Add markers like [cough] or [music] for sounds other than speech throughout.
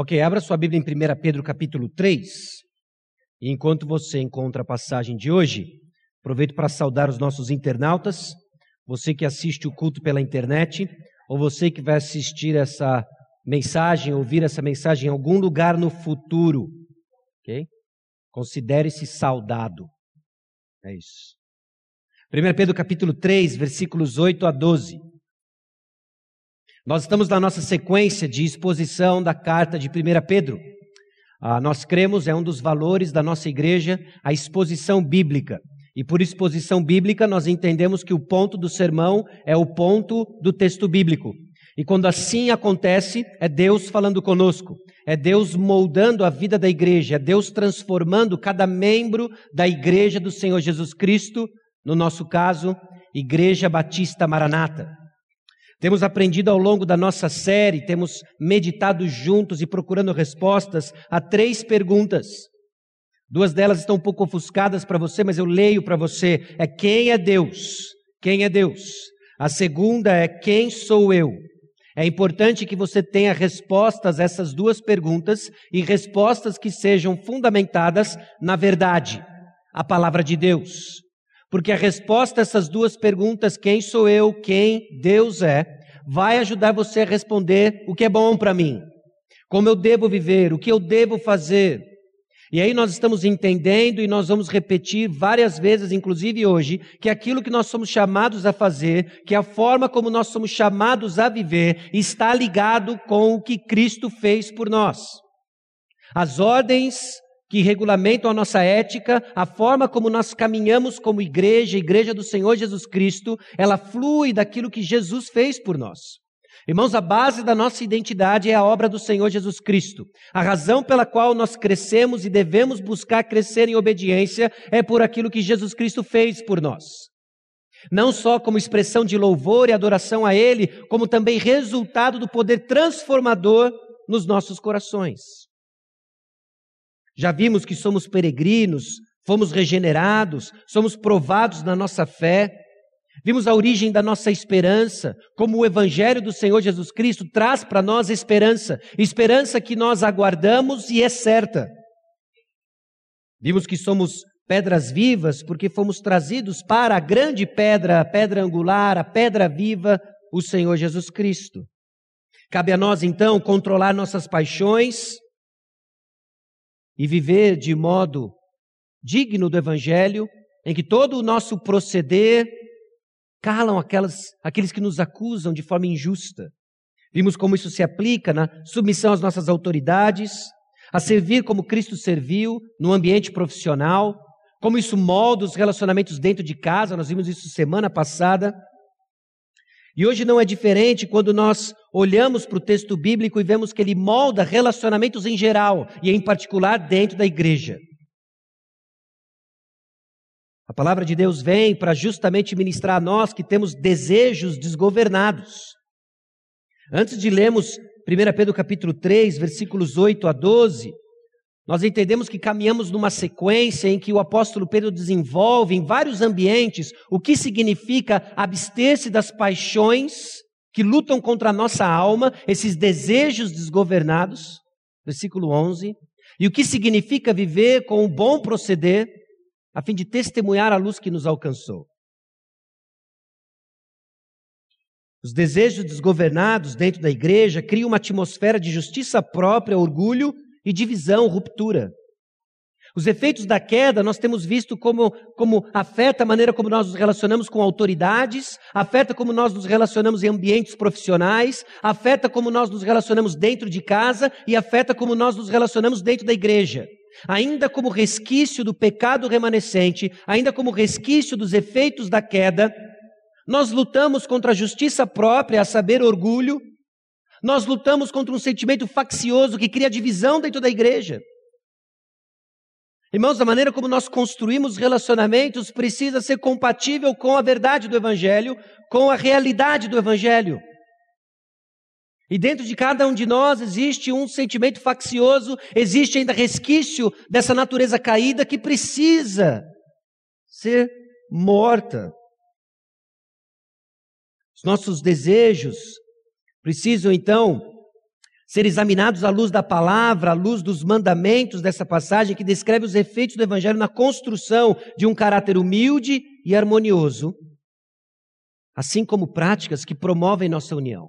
Ok, abra sua Bíblia em 1 Pedro capítulo 3. E enquanto você encontra a passagem de hoje, aproveito para saudar os nossos internautas, você que assiste o culto pela internet, ou você que vai assistir essa mensagem, ouvir essa mensagem em algum lugar no futuro. Ok? Considere-se saudado. É isso. 1 Pedro capítulo 3, versículos 8 a 12. Nós estamos na nossa sequência de exposição da carta de 1 Pedro. Ah, nós cremos, é um dos valores da nossa igreja, a exposição bíblica. E por exposição bíblica, nós entendemos que o ponto do sermão é o ponto do texto bíblico. E quando assim acontece, é Deus falando conosco, é Deus moldando a vida da igreja, é Deus transformando cada membro da igreja do Senhor Jesus Cristo, no nosso caso, Igreja Batista Maranata. Temos aprendido ao longo da nossa série, temos meditado juntos e procurando respostas a três perguntas. Duas delas estão um pouco ofuscadas para você, mas eu leio para você. É quem é Deus? Quem é Deus? A segunda é quem sou eu? É importante que você tenha respostas a essas duas perguntas e respostas que sejam fundamentadas na verdade, a palavra de Deus. Porque a resposta a essas duas perguntas, quem sou eu, quem Deus é, vai ajudar você a responder o que é bom para mim, como eu devo viver, o que eu devo fazer. E aí nós estamos entendendo e nós vamos repetir várias vezes, inclusive hoje, que aquilo que nós somos chamados a fazer, que a forma como nós somos chamados a viver, está ligado com o que Cristo fez por nós. As ordens que regulamentam a nossa ética, a forma como nós caminhamos como igreja, igreja do Senhor Jesus Cristo, ela flui daquilo que Jesus fez por nós. Irmãos, a base da nossa identidade é a obra do Senhor Jesus Cristo. A razão pela qual nós crescemos e devemos buscar crescer em obediência é por aquilo que Jesus Cristo fez por nós. Não só como expressão de louvor e adoração a Ele, como também resultado do poder transformador nos nossos corações. Já vimos que somos peregrinos, fomos regenerados, somos provados na nossa fé. Vimos a origem da nossa esperança, como o Evangelho do Senhor Jesus Cristo traz para nós esperança, esperança que nós aguardamos e é certa. Vimos que somos pedras vivas porque fomos trazidos para a grande pedra, a pedra angular, a pedra viva, o Senhor Jesus Cristo. Cabe a nós então controlar nossas paixões, e viver de modo digno do Evangelho, em que todo o nosso proceder calam aquelas, aqueles que nos acusam de forma injusta. Vimos como isso se aplica na submissão às nossas autoridades, a servir como Cristo serviu no ambiente profissional, como isso molda os relacionamentos dentro de casa, nós vimos isso semana passada. E hoje não é diferente quando nós olhamos para o texto bíblico e vemos que ele molda relacionamentos em geral e em particular dentro da igreja. A palavra de Deus vem para justamente ministrar a nós que temos desejos desgovernados. Antes de lermos 1 Pedro capítulo 3, versículos 8 a 12, nós entendemos que caminhamos numa sequência em que o apóstolo Pedro desenvolve em vários ambientes o que significa abster-se das paixões que lutam contra a nossa alma, esses desejos desgovernados, versículo 11, e o que significa viver com um bom proceder, a fim de testemunhar a luz que nos alcançou. Os desejos desgovernados dentro da igreja criam uma atmosfera de justiça própria, orgulho e divisão, ruptura. Os efeitos da queda nós temos visto como, como afeta a maneira como nós nos relacionamos com autoridades, afeta como nós nos relacionamos em ambientes profissionais, afeta como nós nos relacionamos dentro de casa e afeta como nós nos relacionamos dentro da igreja. Ainda como resquício do pecado remanescente, ainda como resquício dos efeitos da queda, nós lutamos contra a justiça própria, a saber, orgulho, nós lutamos contra um sentimento faccioso que cria divisão dentro da igreja. Irmãos, a maneira como nós construímos relacionamentos precisa ser compatível com a verdade do Evangelho, com a realidade do Evangelho. E dentro de cada um de nós existe um sentimento faccioso, existe ainda resquício dessa natureza caída que precisa ser morta. Os nossos desejos, Precisam então ser examinados à luz da palavra, à luz dos mandamentos dessa passagem que descreve os efeitos do Evangelho na construção de um caráter humilde e harmonioso, assim como práticas que promovem nossa união.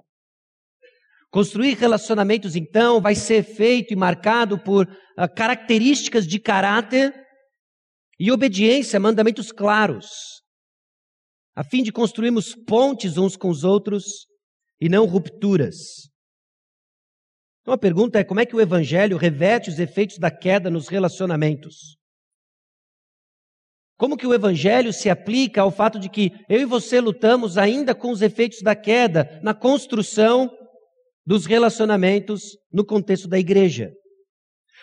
Construir relacionamentos, então, vai ser feito e marcado por uh, características de caráter e obediência a mandamentos claros, a fim de construirmos pontes uns com os outros e não rupturas. Então a pergunta é: como é que o Evangelho reverte os efeitos da queda nos relacionamentos? Como que o Evangelho se aplica ao fato de que eu e você lutamos ainda com os efeitos da queda na construção dos relacionamentos no contexto da igreja.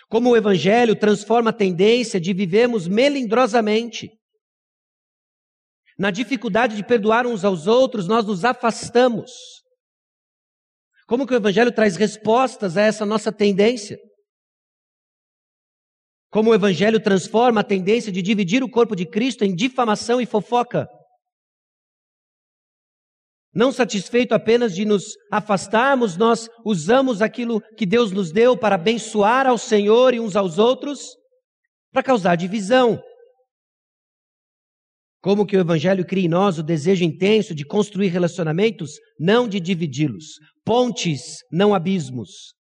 Como o Evangelho transforma a tendência de vivermos melindrosamente. Na dificuldade de perdoar uns aos outros, nós nos afastamos. Como que o Evangelho traz respostas a essa nossa tendência? Como o Evangelho transforma a tendência de dividir o corpo de Cristo em difamação e fofoca. Não satisfeito apenas de nos afastarmos, nós usamos aquilo que Deus nos deu para abençoar ao Senhor e uns aos outros, para causar divisão. Como que o Evangelho cria em nós o desejo intenso de construir relacionamentos, não de dividi-los, pontes, não abismos.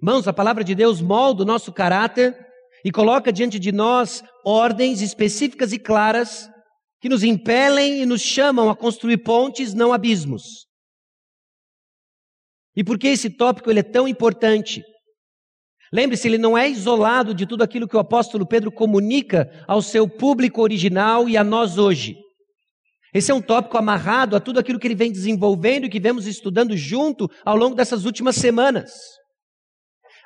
Irmãos, a palavra de Deus molda o nosso caráter e coloca diante de nós ordens específicas e claras que nos impelem e nos chamam a construir pontes, não abismos. E por que esse tópico ele é tão importante? Lembre-se, ele não é isolado de tudo aquilo que o apóstolo Pedro comunica ao seu público original e a nós hoje. Esse é um tópico amarrado a tudo aquilo que ele vem desenvolvendo e que vemos estudando junto ao longo dessas últimas semanas.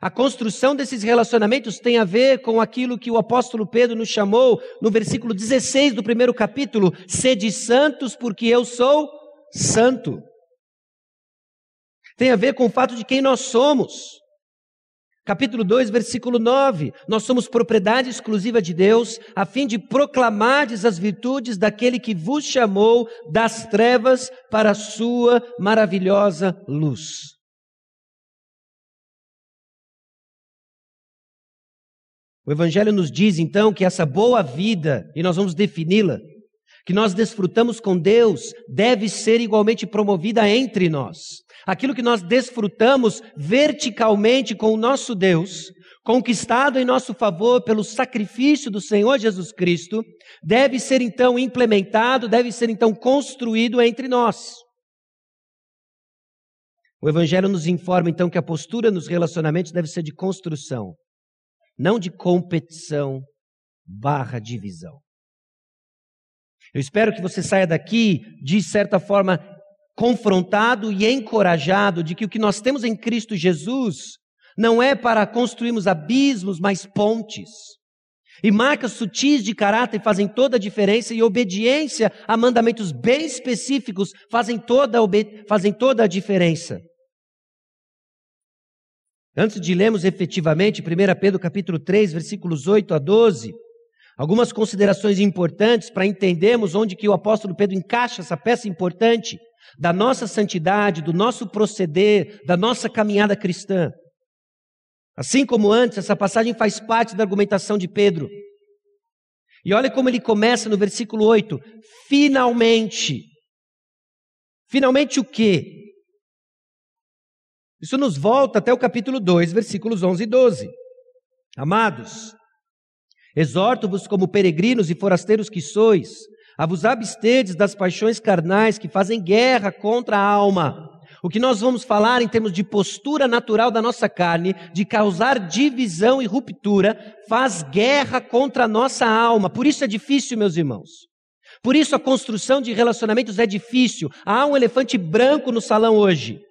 A construção desses relacionamentos tem a ver com aquilo que o apóstolo Pedro nos chamou no versículo 16 do primeiro capítulo: sede santos, porque eu sou santo. Tem a ver com o fato de quem nós somos. Capítulo 2, versículo 9. Nós somos propriedade exclusiva de Deus, a fim de proclamardes as virtudes daquele que vos chamou das trevas para a sua maravilhosa luz. O Evangelho nos diz então que essa boa vida, e nós vamos defini-la, que nós desfrutamos com Deus, deve ser igualmente promovida entre nós. Aquilo que nós desfrutamos verticalmente com o nosso Deus, conquistado em nosso favor pelo sacrifício do Senhor Jesus Cristo, deve ser então implementado, deve ser então construído entre nós. O Evangelho nos informa então que a postura nos relacionamentos deve ser de construção, não de competição barra divisão. Eu espero que você saia daqui, de certa forma, confrontado e encorajado de que o que nós temos em Cristo Jesus não é para construirmos abismos, mas pontes. E marcas sutis de caráter fazem toda a diferença e obediência a mandamentos bem específicos fazem toda, fazem toda a diferença. Antes de lermos efetivamente 1 Pedro capítulo 3, versículos 8 a 12, algumas considerações importantes para entendermos onde que o apóstolo Pedro encaixa essa peça importante da nossa santidade, do nosso proceder, da nossa caminhada cristã. Assim como antes, essa passagem faz parte da argumentação de Pedro. E olha como ele começa no versículo 8: finalmente. Finalmente o quê? Isso nos volta até o capítulo 2, versículos 11 e 12. Amados, exorto-vos como peregrinos e forasteiros que sois, a vos absterdes das paixões carnais que fazem guerra contra a alma. O que nós vamos falar em termos de postura natural da nossa carne, de causar divisão e ruptura, faz guerra contra a nossa alma. Por isso é difícil, meus irmãos. Por isso a construção de relacionamentos é difícil. Há um elefante branco no salão hoje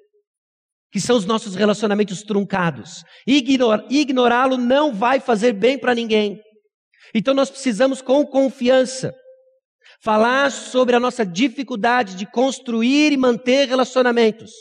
que são os nossos relacionamentos truncados. Ignor, ignorá-lo não vai fazer bem para ninguém. Então nós precisamos, com confiança, falar sobre a nossa dificuldade de construir e manter relacionamentos,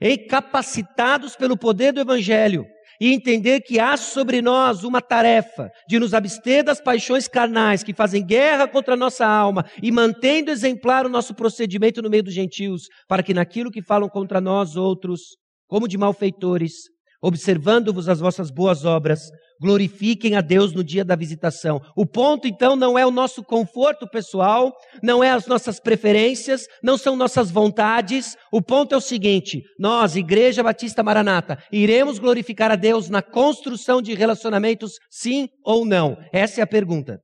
e capacitados pelo poder do Evangelho, e entender que há sobre nós uma tarefa de nos abster das paixões carnais que fazem guerra contra a nossa alma e mantendo exemplar o nosso procedimento no meio dos gentios, para que naquilo que falam contra nós outros como de malfeitores, observando-vos as vossas boas obras, glorifiquem a Deus no dia da visitação. O ponto, então, não é o nosso conforto pessoal, não é as nossas preferências, não são nossas vontades. O ponto é o seguinte: nós, Igreja Batista Maranata, iremos glorificar a Deus na construção de relacionamentos, sim ou não? Essa é a pergunta.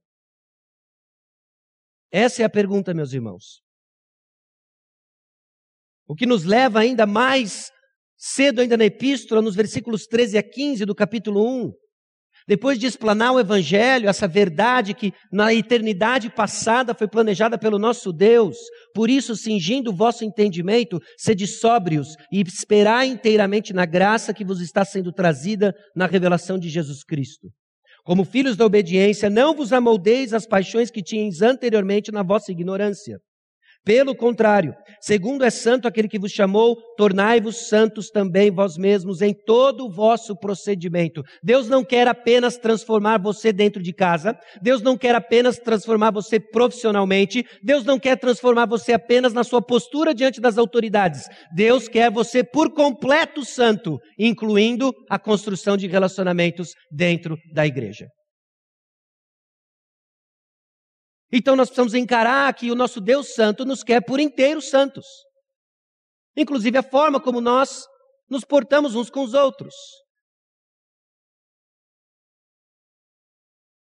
Essa é a pergunta, meus irmãos. O que nos leva ainda mais cedo, ainda na epístola, nos versículos 13 a 15 do capítulo 1, depois de explanar o Evangelho, essa verdade que na eternidade passada foi planejada pelo nosso Deus, por isso, cingindo o vosso entendimento, sede sóbrios e esperai inteiramente na graça que vos está sendo trazida na revelação de Jesus Cristo. Como filhos da obediência, não vos amoldeis as paixões que tinhas anteriormente na vossa ignorância. Pelo contrário, segundo é santo aquele que vos chamou, tornai-vos santos também vós mesmos em todo o vosso procedimento. Deus não quer apenas transformar você dentro de casa, Deus não quer apenas transformar você profissionalmente, Deus não quer transformar você apenas na sua postura diante das autoridades. Deus quer você por completo santo, incluindo a construção de relacionamentos dentro da igreja. Então nós precisamos encarar que o nosso Deus Santo nos quer por inteiro santos. Inclusive a forma como nós nos portamos uns com os outros.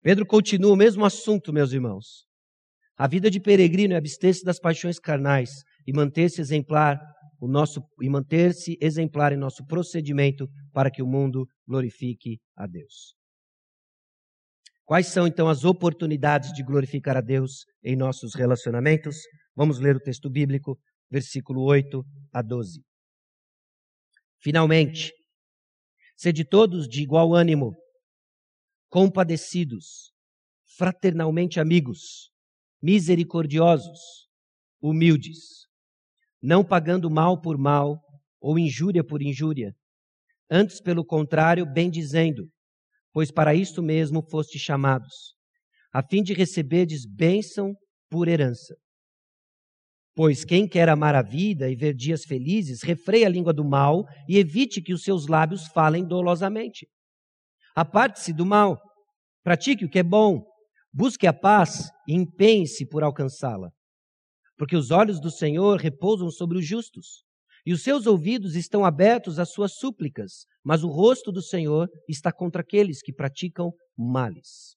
Pedro continua o mesmo assunto, meus irmãos. A vida de peregrino é abster-se das paixões carnais e manter-se exemplar o nosso e manter-se exemplar em nosso procedimento para que o mundo glorifique a Deus. Quais são então as oportunidades de glorificar a Deus em nossos relacionamentos? Vamos ler o texto bíblico, versículo 8 a 12. Finalmente, sede todos de igual ânimo, compadecidos, fraternalmente amigos, misericordiosos, humildes, não pagando mal por mal ou injúria por injúria, antes, pelo contrário, bendizendo pois para isto mesmo foste chamados, a fim de receberdes bênção por herança. Pois quem quer amar a vida e ver dias felizes, refreia a língua do mal e evite que os seus lábios falem dolosamente. Aparte-se do mal, pratique o que é bom, busque a paz e empenhe-se por alcançá-la. Porque os olhos do Senhor repousam sobre os justos, e os seus ouvidos estão abertos às suas súplicas, mas o rosto do Senhor está contra aqueles que praticam males.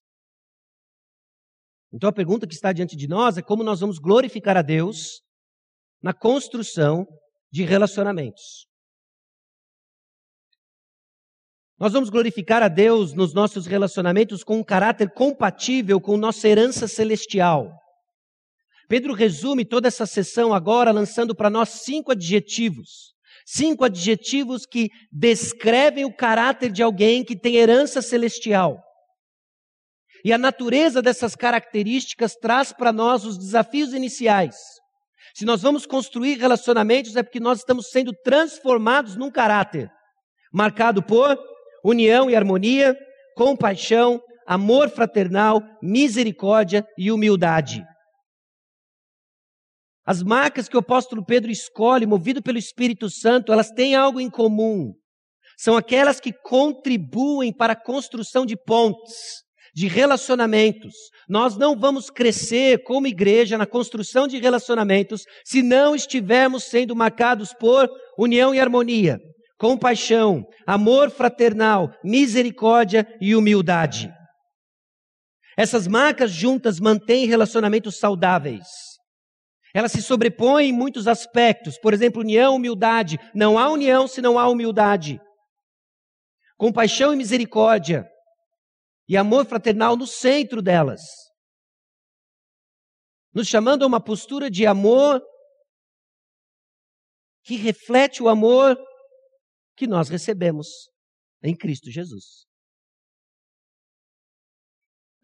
Então a pergunta que está diante de nós é como nós vamos glorificar a Deus na construção de relacionamentos. Nós vamos glorificar a Deus nos nossos relacionamentos com um caráter compatível com nossa herança celestial. Pedro resume toda essa sessão agora lançando para nós cinco adjetivos. Cinco adjetivos que descrevem o caráter de alguém que tem herança celestial. E a natureza dessas características traz para nós os desafios iniciais. Se nós vamos construir relacionamentos, é porque nós estamos sendo transformados num caráter marcado por união e harmonia, compaixão, amor fraternal, misericórdia e humildade. As marcas que o apóstolo Pedro escolhe, movido pelo Espírito Santo, elas têm algo em comum. São aquelas que contribuem para a construção de pontes, de relacionamentos. Nós não vamos crescer como igreja na construção de relacionamentos se não estivermos sendo marcados por união e harmonia, compaixão, amor fraternal, misericórdia e humildade. Essas marcas juntas mantêm relacionamentos saudáveis. Ela se sobrepõe em muitos aspectos, por exemplo, união, humildade. Não há união se não há humildade. Compaixão e misericórdia. E amor fraternal no centro delas. Nos chamando a uma postura de amor que reflete o amor que nós recebemos em Cristo Jesus.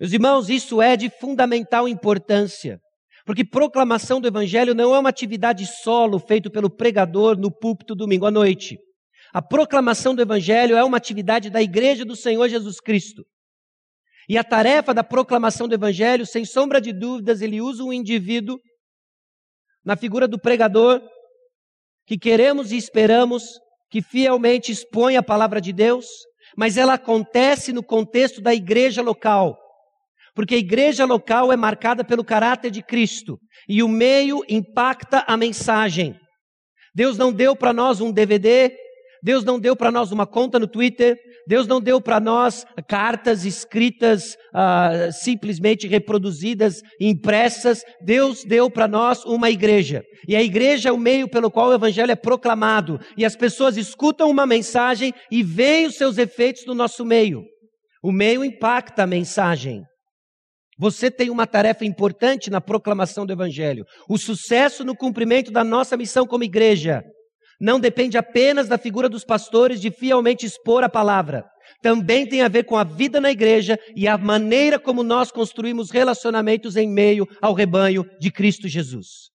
Meus irmãos, isso é de fundamental importância. Porque proclamação do Evangelho não é uma atividade solo feita pelo pregador no púlpito domingo à noite. A proclamação do Evangelho é uma atividade da Igreja do Senhor Jesus Cristo. E a tarefa da proclamação do Evangelho, sem sombra de dúvidas, ele usa um indivíduo na figura do pregador que queremos e esperamos que fielmente expõe a palavra de Deus, mas ela acontece no contexto da igreja local. Porque a igreja local é marcada pelo caráter de Cristo e o meio impacta a mensagem. Deus não deu para nós um DVD, Deus não deu para nós uma conta no Twitter, Deus não deu para nós cartas escritas, uh, simplesmente reproduzidas, impressas. Deus deu para nós uma igreja. E a igreja é o meio pelo qual o evangelho é proclamado. E as pessoas escutam uma mensagem e veem os seus efeitos no nosso meio. O meio impacta a mensagem. Você tem uma tarefa importante na proclamação do Evangelho. O sucesso no cumprimento da nossa missão como igreja não depende apenas da figura dos pastores de fielmente expor a palavra. Também tem a ver com a vida na igreja e a maneira como nós construímos relacionamentos em meio ao rebanho de Cristo Jesus.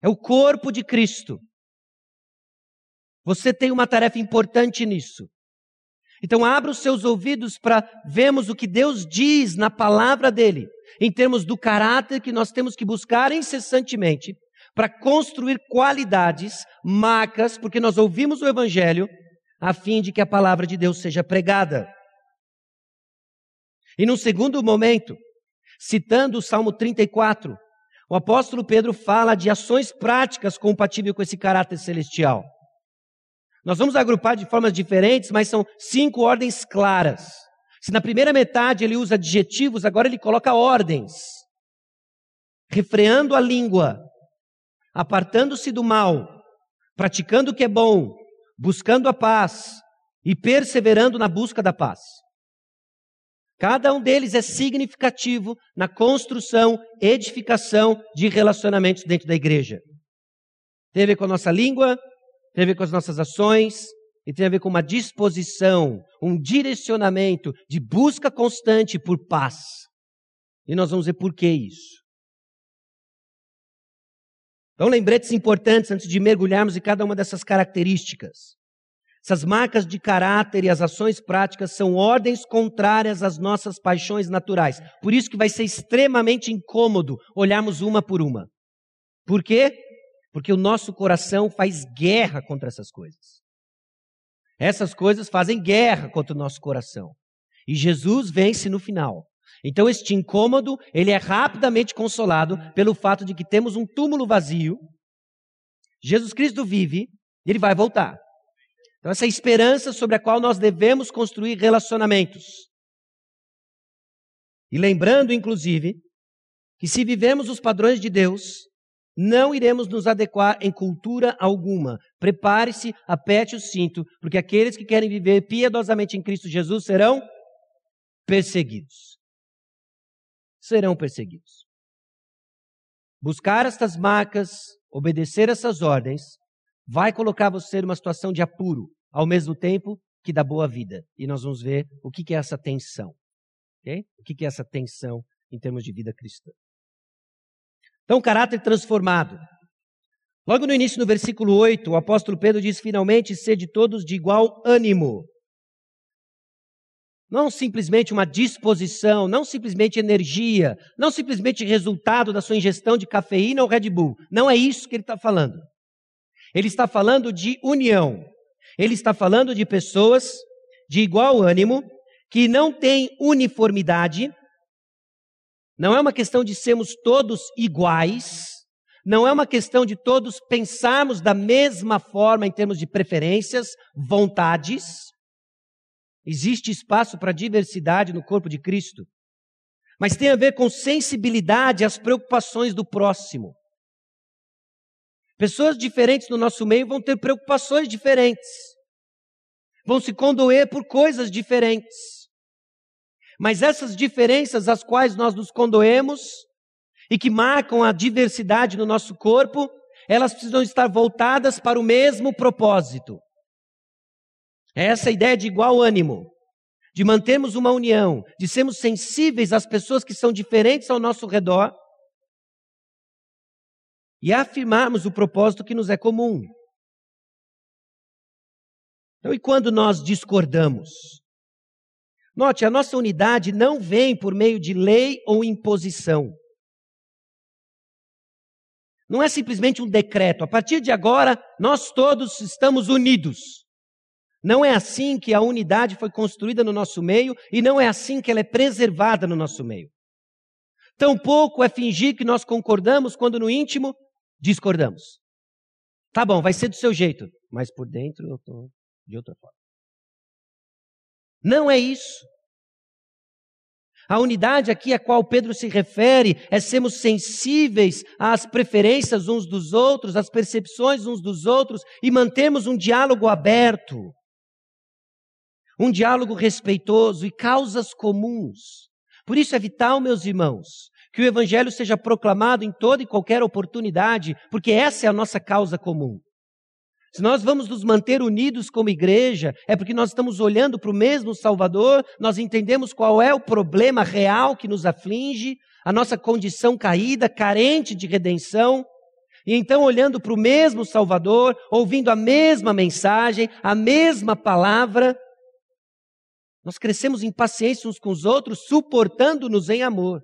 É o corpo de Cristo. Você tem uma tarefa importante nisso. Então, abra os seus ouvidos para vermos o que Deus diz na palavra dele, em termos do caráter que nós temos que buscar incessantemente para construir qualidades, marcas, porque nós ouvimos o Evangelho, a fim de que a palavra de Deus seja pregada. E num segundo momento, citando o Salmo 34, o apóstolo Pedro fala de ações práticas compatíveis com esse caráter celestial. Nós vamos agrupar de formas diferentes, mas são cinco ordens claras. Se na primeira metade ele usa adjetivos, agora ele coloca ordens. Refreando a língua, apartando-se do mal, praticando o que é bom, buscando a paz e perseverando na busca da paz. Cada um deles é significativo na construção, edificação de relacionamentos dentro da igreja. Tem a ver com a nossa língua, tem a ver com as nossas ações e tem a ver com uma disposição, um direcionamento de busca constante por paz. E nós vamos ver por que isso. Então, lembretes importantes antes de mergulharmos em cada uma dessas características. Essas marcas de caráter e as ações práticas são ordens contrárias às nossas paixões naturais. Por isso que vai ser extremamente incômodo olharmos uma por uma. Por quê? Porque o nosso coração faz guerra contra essas coisas. Essas coisas fazem guerra contra o nosso coração. E Jesus vence no final. Então este incômodo, ele é rapidamente consolado pelo fato de que temos um túmulo vazio. Jesus Cristo vive e ele vai voltar. Então essa é esperança sobre a qual nós devemos construir relacionamentos. E lembrando inclusive que se vivemos os padrões de Deus, não iremos nos adequar em cultura alguma. Prepare-se, aperte o cinto, porque aqueles que querem viver piedosamente em Cristo Jesus serão perseguidos serão perseguidos. Buscar estas marcas, obedecer essas ordens, vai colocar você numa situação de apuro, ao mesmo tempo que da boa vida. E nós vamos ver o que é essa tensão. Okay? O que é essa tensão em termos de vida cristã. Então, caráter transformado. Logo no início, no versículo 8, o apóstolo Pedro diz: finalmente, sede todos de igual ânimo. Não simplesmente uma disposição, não simplesmente energia, não simplesmente resultado da sua ingestão de cafeína ou Red Bull. Não é isso que ele está falando. Ele está falando de união. Ele está falando de pessoas de igual ânimo, que não têm uniformidade. Não é uma questão de sermos todos iguais. Não é uma questão de todos pensarmos da mesma forma em termos de preferências, vontades. Existe espaço para diversidade no corpo de Cristo, mas tem a ver com sensibilidade às preocupações do próximo. Pessoas diferentes no nosso meio vão ter preocupações diferentes, vão se condoer por coisas diferentes. Mas essas diferenças às quais nós nos condoemos e que marcam a diversidade no nosso corpo, elas precisam estar voltadas para o mesmo propósito. É essa ideia de igual ânimo, de mantermos uma união, de sermos sensíveis às pessoas que são diferentes ao nosso redor e afirmarmos o propósito que nos é comum. Então, e quando nós discordamos? Note, a nossa unidade não vem por meio de lei ou imposição. Não é simplesmente um decreto. A partir de agora, nós todos estamos unidos. Não é assim que a unidade foi construída no nosso meio e não é assim que ela é preservada no nosso meio. Tampouco é fingir que nós concordamos quando no íntimo discordamos. Tá bom, vai ser do seu jeito, mas por dentro eu estou de outra forma. Não é isso. A unidade aqui a qual Pedro se refere é sermos sensíveis às preferências uns dos outros, às percepções uns dos outros e mantermos um diálogo aberto, um diálogo respeitoso e causas comuns. Por isso é vital, meus irmãos, que o Evangelho seja proclamado em toda e qualquer oportunidade, porque essa é a nossa causa comum. Se nós vamos nos manter unidos como igreja, é porque nós estamos olhando para o mesmo Salvador, nós entendemos qual é o problema real que nos aflige, a nossa condição caída, carente de redenção. E então, olhando para o mesmo Salvador, ouvindo a mesma mensagem, a mesma palavra, nós crescemos em paciência uns com os outros, suportando-nos em amor.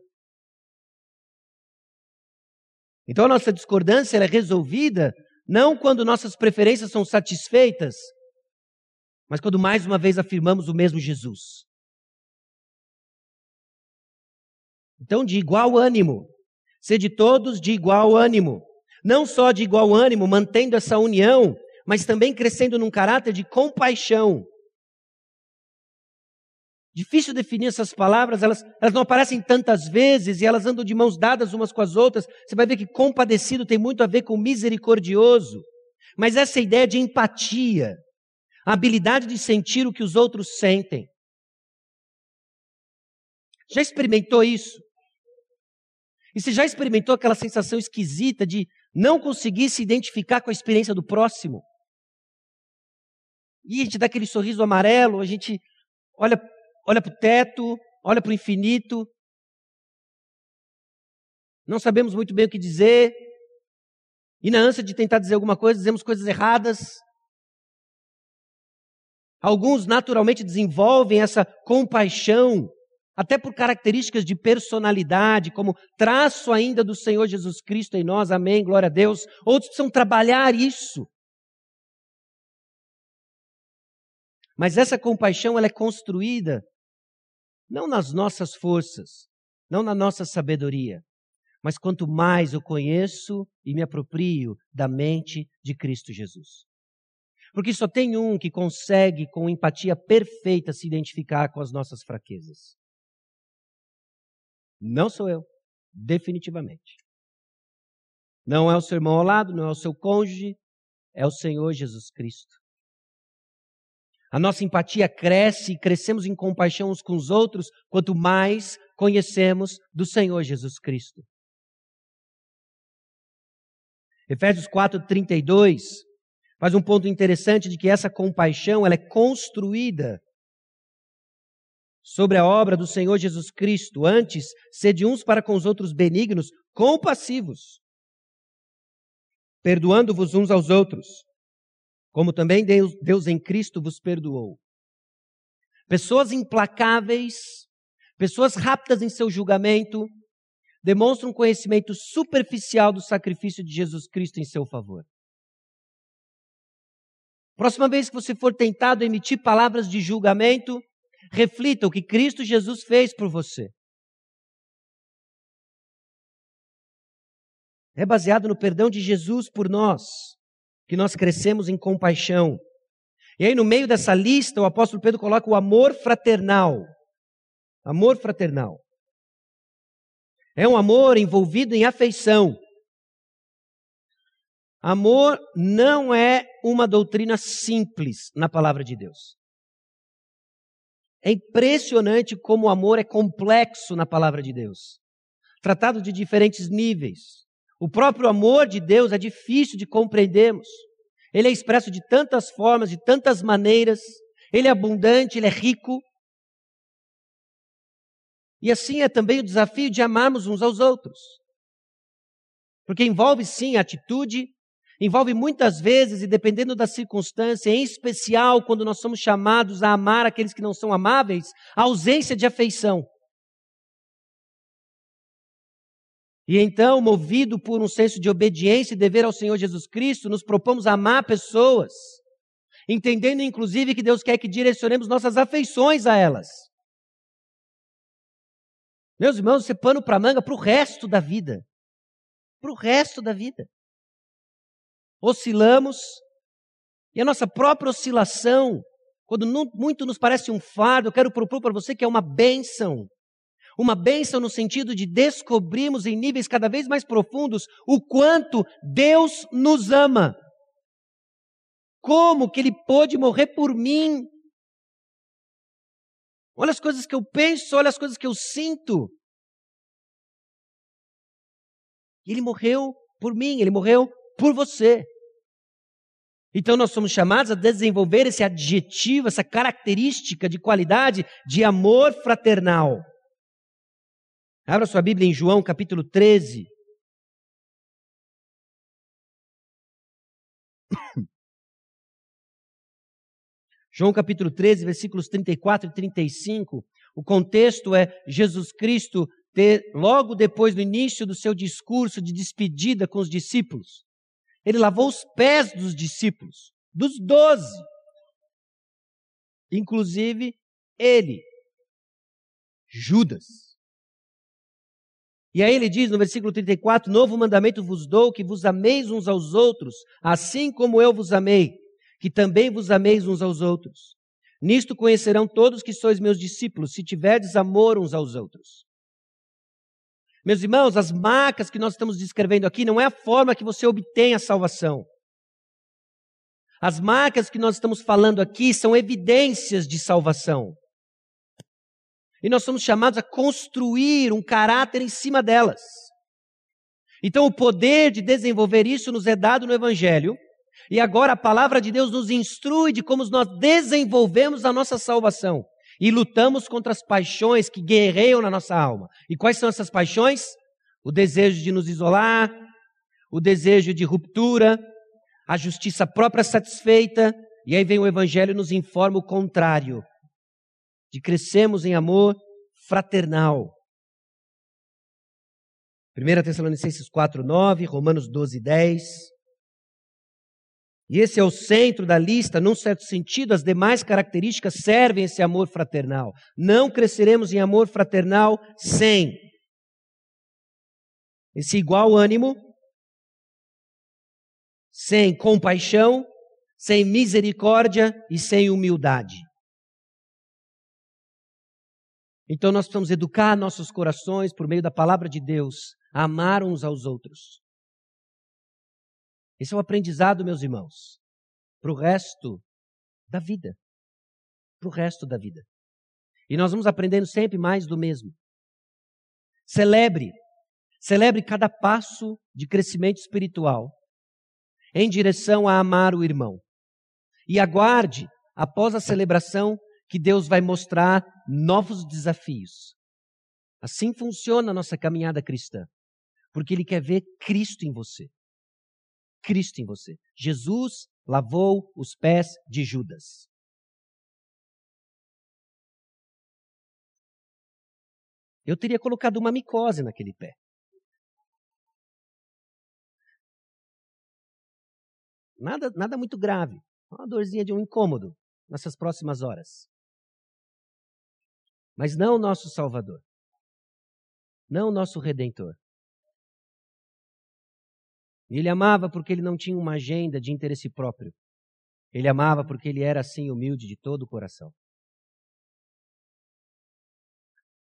Então, a nossa discordância é resolvida não quando nossas preferências são satisfeitas, mas quando mais uma vez afirmamos o mesmo Jesus. Então, de igual ânimo, de todos de igual ânimo. Não só de igual ânimo, mantendo essa união, mas também crescendo num caráter de compaixão. Difícil definir essas palavras, elas, elas não aparecem tantas vezes e elas andam de mãos dadas umas com as outras. Você vai ver que compadecido tem muito a ver com misericordioso. Mas essa ideia de empatia, a habilidade de sentir o que os outros sentem. Já experimentou isso? E você já experimentou aquela sensação esquisita de não conseguir se identificar com a experiência do próximo? E a gente dá aquele sorriso amarelo, a gente olha olha para o teto, olha para o infinito. Não sabemos muito bem o que dizer. E na ânsia de tentar dizer alguma coisa, dizemos coisas erradas. Alguns naturalmente desenvolvem essa compaixão, até por características de personalidade, como traço ainda do Senhor Jesus Cristo em nós, amém, glória a Deus. Outros precisam trabalhar isso. Mas essa compaixão ela é construída não nas nossas forças, não na nossa sabedoria, mas quanto mais eu conheço e me aproprio da mente de Cristo Jesus. Porque só tem um que consegue, com empatia perfeita, se identificar com as nossas fraquezas. Não sou eu, definitivamente. Não é o seu irmão ao lado, não é o seu cônjuge, é o Senhor Jesus Cristo. A nossa empatia cresce e crescemos em compaixão uns com os outros quanto mais conhecemos do Senhor Jesus Cristo. Efésios 4:32 faz um ponto interessante de que essa compaixão ela é construída sobre a obra do Senhor Jesus Cristo. Antes, sede uns para com os outros benignos, compassivos, perdoando-vos uns aos outros, como também Deus, Deus em Cristo vos perdoou. Pessoas implacáveis, pessoas rápidas em seu julgamento, demonstram um conhecimento superficial do sacrifício de Jesus Cristo em seu favor. Próxima vez que você for tentado emitir palavras de julgamento, reflita o que Cristo Jesus fez por você. É baseado no perdão de Jesus por nós que nós crescemos em compaixão. E aí, no meio dessa lista, o apóstolo Pedro coloca o amor fraternal. Amor fraternal. É um amor envolvido em afeição. Amor não é uma doutrina simples na palavra de Deus. É impressionante como o amor é complexo na palavra de Deus, tratado de diferentes níveis. O próprio amor de Deus é difícil de compreendermos. Ele é expresso de tantas formas, de tantas maneiras. Ele é abundante, ele é rico. E assim é também o desafio de amarmos uns aos outros. Porque envolve sim atitude, envolve muitas vezes, e dependendo da circunstância, em especial quando nós somos chamados a amar aqueles que não são amáveis, a ausência de afeição. E então, movido por um senso de obediência e dever ao Senhor Jesus Cristo, nos propomos amar pessoas, entendendo inclusive que Deus quer que direcionemos nossas afeições a elas. Meus irmãos, isso é pano para manga para o resto da vida. Para o resto da vida. Oscilamos, e a nossa própria oscilação, quando muito nos parece um fardo, eu quero propor para você que é uma bênção. Uma bênção no sentido de descobrirmos em níveis cada vez mais profundos o quanto Deus nos ama. Como que Ele pôde morrer por mim? Olha as coisas que eu penso, olha as coisas que eu sinto. Ele morreu por mim, ele morreu por você. Então nós somos chamados a desenvolver esse adjetivo, essa característica de qualidade de amor fraternal. Abra sua Bíblia em João capítulo 13. [coughs] João capítulo 13, versículos 34 e 35. O contexto é Jesus Cristo ter, logo depois do início do seu discurso de despedida com os discípulos. Ele lavou os pés dos discípulos, dos doze. Inclusive ele, Judas. E aí ele diz no versículo 34: Novo mandamento vos dou, que vos ameis uns aos outros, assim como eu vos amei, que também vos ameis uns aos outros. Nisto conhecerão todos que sois meus discípulos, se tiverdes amor uns aos outros. Meus irmãos, as marcas que nós estamos descrevendo aqui não é a forma que você obtém a salvação. As marcas que nós estamos falando aqui são evidências de salvação. E nós somos chamados a construir um caráter em cima delas. Então, o poder de desenvolver isso nos é dado no Evangelho. E agora a palavra de Deus nos instrui de como nós desenvolvemos a nossa salvação. E lutamos contra as paixões que guerreiam na nossa alma. E quais são essas paixões? O desejo de nos isolar, o desejo de ruptura, a justiça própria satisfeita. E aí vem o Evangelho e nos informa o contrário de crescermos em amor fraternal. 1 Tessalonicenses 4, 9, Romanos 12, 10. E esse é o centro da lista, num certo sentido, as demais características servem esse amor fraternal. Não cresceremos em amor fraternal sem esse igual ânimo, sem compaixão, sem misericórdia e sem humildade. Então nós precisamos educar nossos corações por meio da palavra de Deus, a amar uns aos outros. Esse é o aprendizado, meus irmãos, para o resto da vida. Para o resto da vida. E nós vamos aprendendo sempre mais do mesmo. Celebre, celebre cada passo de crescimento espiritual em direção a amar o irmão. E aguarde, após a celebração, que Deus vai mostrar novos desafios. Assim funciona a nossa caminhada cristã. Porque Ele quer ver Cristo em você. Cristo em você. Jesus lavou os pés de Judas. Eu teria colocado uma micose naquele pé. Nada, nada muito grave. Uma dorzinha de um incômodo nessas próximas horas mas não o nosso Salvador, não o nosso Redentor. Ele amava porque ele não tinha uma agenda de interesse próprio. Ele amava porque ele era assim humilde de todo o coração.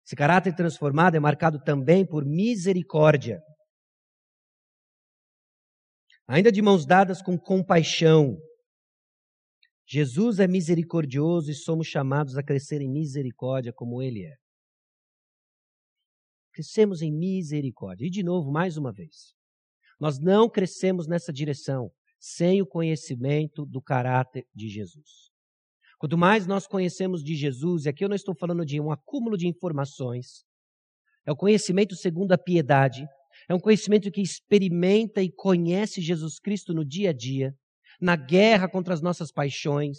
Esse caráter transformado é marcado também por misericórdia. Ainda de mãos dadas com compaixão, Jesus é misericordioso e somos chamados a crescer em misericórdia como Ele é. Crescemos em misericórdia. E de novo, mais uma vez, nós não crescemos nessa direção sem o conhecimento do caráter de Jesus. Quanto mais nós conhecemos de Jesus, e aqui eu não estou falando de um acúmulo de informações, é o conhecimento segundo a piedade, é um conhecimento que experimenta e conhece Jesus Cristo no dia a dia, na guerra contra as nossas paixões,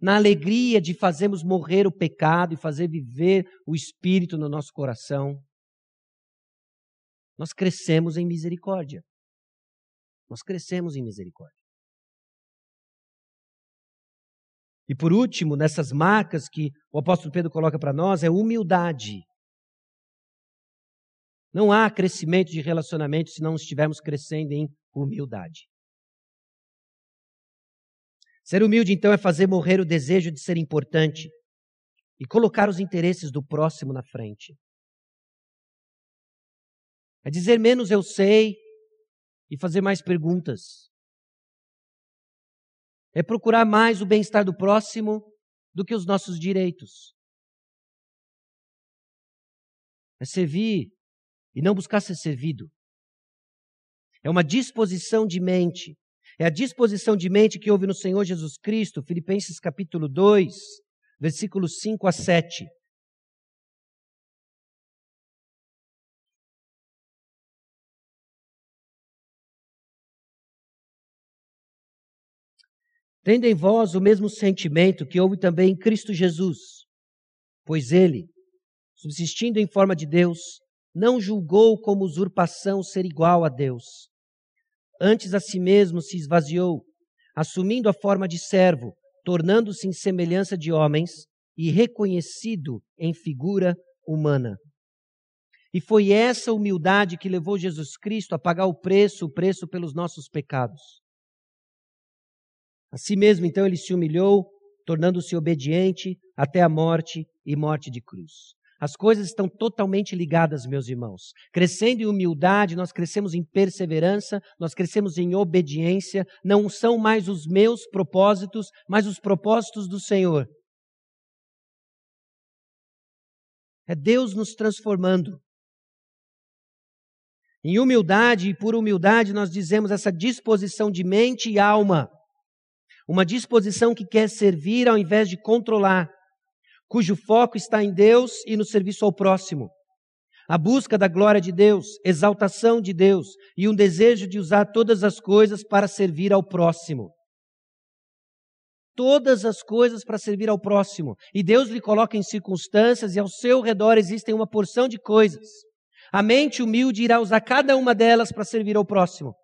na alegria de fazermos morrer o pecado e fazer viver o Espírito no nosso coração. nós crescemos em misericórdia. Nós crescemos em misericórdia. E por último, nessas marcas que o apóstolo Pedro coloca para nós, é humildade. Não há crescimento de relacionamento se não estivermos crescendo em humildade. Ser humilde, então, é fazer morrer o desejo de ser importante e colocar os interesses do próximo na frente. É dizer menos eu sei e fazer mais perguntas. É procurar mais o bem-estar do próximo do que os nossos direitos. É servir e não buscar ser servido. É uma disposição de mente. É a disposição de mente que houve no Senhor Jesus Cristo, Filipenses capítulo 2, versículos 5 a 7. Tendo em vós o mesmo sentimento que houve também em Cristo Jesus, pois ele, subsistindo em forma de Deus, não julgou como usurpação ser igual a Deus. Antes a si mesmo se esvaziou, assumindo a forma de servo, tornando-se em semelhança de homens e reconhecido em figura humana. E foi essa humildade que levou Jesus Cristo a pagar o preço, o preço pelos nossos pecados. A si mesmo, então, ele se humilhou, tornando-se obediente até a morte e morte de cruz. As coisas estão totalmente ligadas, meus irmãos. Crescendo em humildade, nós crescemos em perseverança, nós crescemos em obediência. Não são mais os meus propósitos, mas os propósitos do Senhor. É Deus nos transformando. Em humildade e por humildade, nós dizemos essa disposição de mente e alma. Uma disposição que quer servir ao invés de controlar cujo foco está em Deus e no serviço ao próximo. A busca da glória de Deus, exaltação de Deus e um desejo de usar todas as coisas para servir ao próximo. Todas as coisas para servir ao próximo. E Deus lhe coloca em circunstâncias e ao seu redor existem uma porção de coisas. A mente humilde irá usar cada uma delas para servir ao próximo.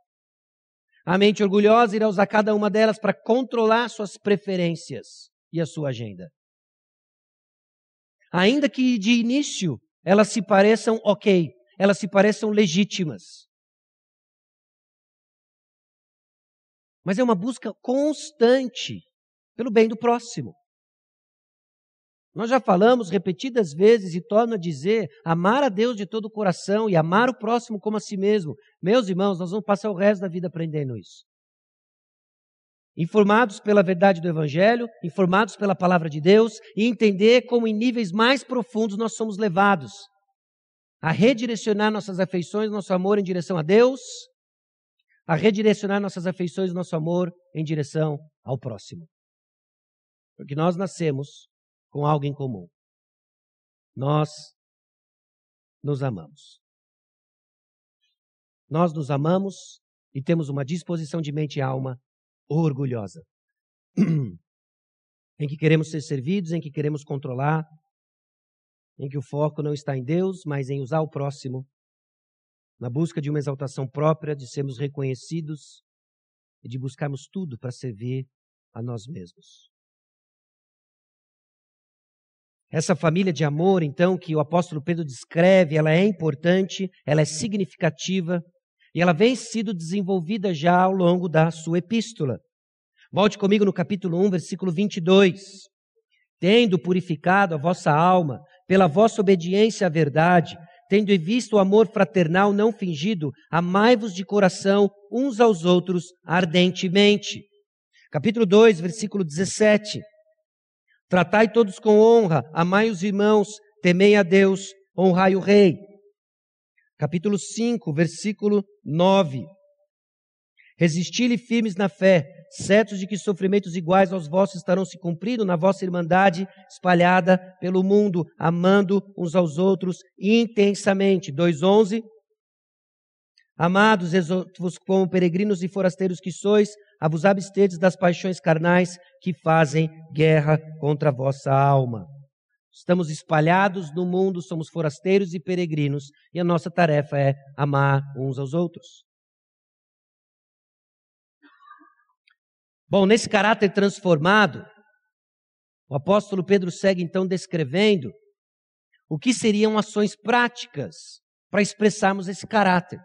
A mente orgulhosa irá usar cada uma delas para controlar suas preferências e a sua agenda ainda que de início elas se pareçam ok, elas se pareçam legítimas. Mas é uma busca constante pelo bem do próximo. Nós já falamos repetidas vezes e torno a dizer: amar a Deus de todo o coração e amar o próximo como a si mesmo. Meus irmãos, nós vamos passar o resto da vida aprendendo isso informados pela verdade do Evangelho, informados pela palavra de Deus e entender como em níveis mais profundos nós somos levados a redirecionar nossas afeições, nosso amor em direção a Deus, a redirecionar nossas afeições, nosso amor em direção ao próximo. Porque nós nascemos com algo em comum. Nós nos amamos. Nós nos amamos e temos uma disposição de mente e alma orgulhosa, [clears throat] em que queremos ser servidos, em que queremos controlar, em que o foco não está em Deus, mas em usar o próximo, na busca de uma exaltação própria, de sermos reconhecidos e de buscarmos tudo para servir a nós mesmos. Essa família de amor, então, que o apóstolo Pedro descreve, ela é importante, ela é significativa, e ela vem sido desenvolvida já ao longo da sua epístola. Volte comigo no capítulo 1, versículo 22. Tendo purificado a vossa alma pela vossa obediência à verdade, tendo visto o amor fraternal não fingido, amai-vos de coração uns aos outros ardentemente. Capítulo 2, versículo 17. Tratai todos com honra, amai os irmãos, temei a Deus, honrai o rei capítulo 5, versículo 9. Resisti-lhe firmes na fé, certos de que sofrimentos iguais aos vossos estarão se cumprindo na vossa irmandade espalhada pelo mundo, amando uns aos outros intensamente. 2:11 Amados, exorto-vos como peregrinos e forasteiros que sois, a vos absterdes das paixões carnais que fazem guerra contra a vossa alma. Estamos espalhados no mundo, somos forasteiros e peregrinos, e a nossa tarefa é amar uns aos outros. Bom, nesse caráter transformado, o apóstolo Pedro segue então descrevendo o que seriam ações práticas para expressarmos esse caráter.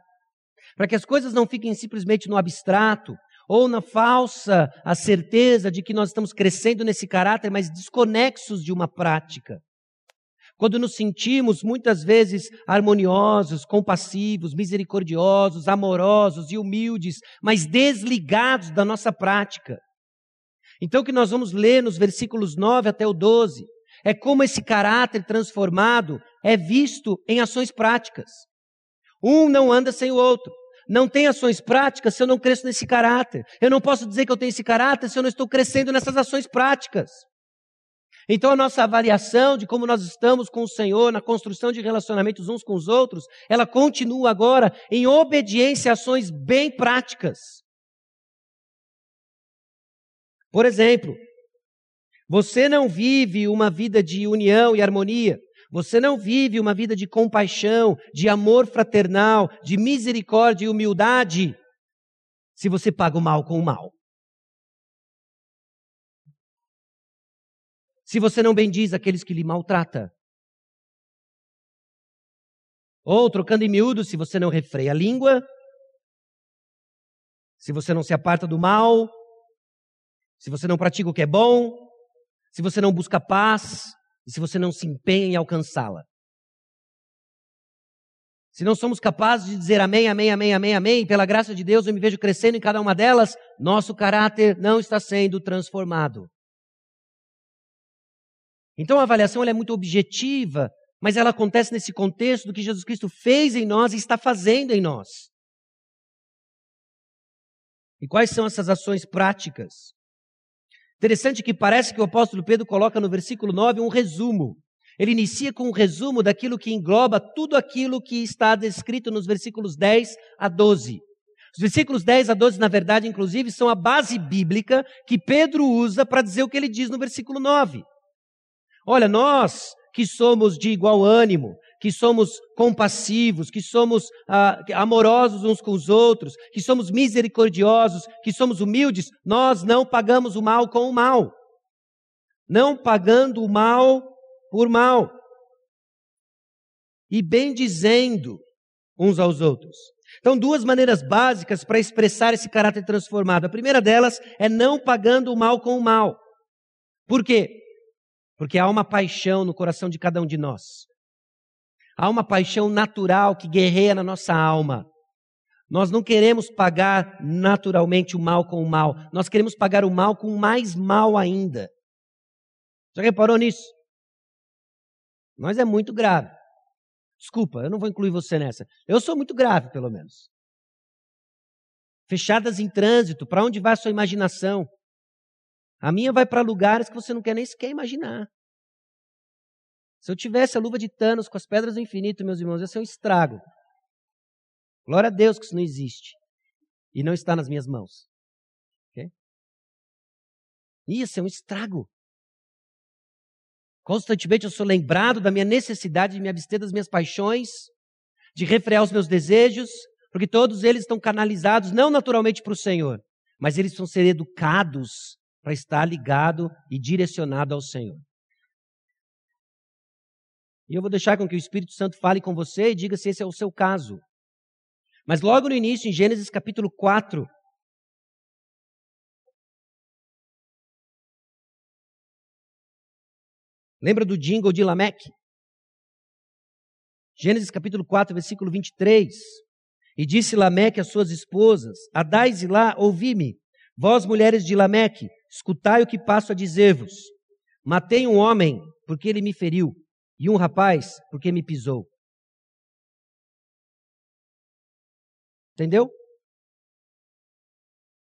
Para que as coisas não fiquem simplesmente no abstrato ou na falsa a certeza de que nós estamos crescendo nesse caráter, mas desconexos de uma prática. Quando nos sentimos muitas vezes harmoniosos, compassivos, misericordiosos, amorosos e humildes, mas desligados da nossa prática. Então, o que nós vamos ler nos versículos 9 até o 12 é como esse caráter transformado é visto em ações práticas. Um não anda sem o outro. Não tem ações práticas se eu não cresço nesse caráter. Eu não posso dizer que eu tenho esse caráter se eu não estou crescendo nessas ações práticas. Então, a nossa avaliação de como nós estamos com o Senhor na construção de relacionamentos uns com os outros, ela continua agora em obediência a ações bem práticas. Por exemplo, você não vive uma vida de união e harmonia. Você não vive uma vida de compaixão, de amor fraternal, de misericórdia e humildade, se você paga o mal com o mal. se você não bendiz aqueles que lhe maltrata. Ou, trocando em miúdo, se você não refreia a língua, se você não se aparta do mal, se você não pratica o que é bom, se você não busca paz, e se você não se empenha em alcançá-la. Se não somos capazes de dizer amém, amém, amém, amém, amém, pela graça de Deus eu me vejo crescendo em cada uma delas, nosso caráter não está sendo transformado. Então a avaliação é muito objetiva, mas ela acontece nesse contexto do que Jesus Cristo fez em nós e está fazendo em nós. E quais são essas ações práticas? Interessante que parece que o apóstolo Pedro coloca no versículo 9 um resumo. Ele inicia com um resumo daquilo que engloba tudo aquilo que está descrito nos versículos 10 a 12. Os versículos 10 a 12, na verdade, inclusive, são a base bíblica que Pedro usa para dizer o que ele diz no versículo 9. Olha, nós que somos de igual ânimo, que somos compassivos, que somos ah, amorosos uns com os outros, que somos misericordiosos, que somos humildes, nós não pagamos o mal com o mal. Não pagando o mal por mal. E bem dizendo uns aos outros. Então, duas maneiras básicas para expressar esse caráter transformado. A primeira delas é não pagando o mal com o mal. Por quê? Porque há uma paixão no coração de cada um de nós. Há uma paixão natural que guerreia na nossa alma. Nós não queremos pagar naturalmente o mal com o mal. Nós queremos pagar o mal com mais mal ainda. Já reparou nisso? Mas é muito grave. Desculpa, eu não vou incluir você nessa. Eu sou muito grave, pelo menos. Fechadas em trânsito, para onde vai a sua imaginação? A minha vai para lugares que você não quer nem sequer imaginar. Se eu tivesse a luva de Thanos com as pedras do infinito, meus irmãos, ia ser um estrago. Glória a Deus que isso não existe. E não está nas minhas mãos. Okay? Ia ser um estrago. Constantemente eu sou lembrado da minha necessidade de me abster das minhas paixões, de refrear os meus desejos, porque todos eles estão canalizados não naturalmente para o Senhor, mas eles vão ser educados para estar ligado e direcionado ao Senhor. E eu vou deixar com que o Espírito Santo fale com você e diga se esse é o seu caso. Mas logo no início, em Gênesis capítulo 4, Lembra do jingle de Lameque? Gênesis capítulo 4, versículo 23. E disse Lameque às suas esposas: Adais e lá, ouvi-me, vós mulheres de Lameque, Escutai o que passo a dizer-vos. Matei um homem porque ele me feriu, e um rapaz porque me pisou. Entendeu?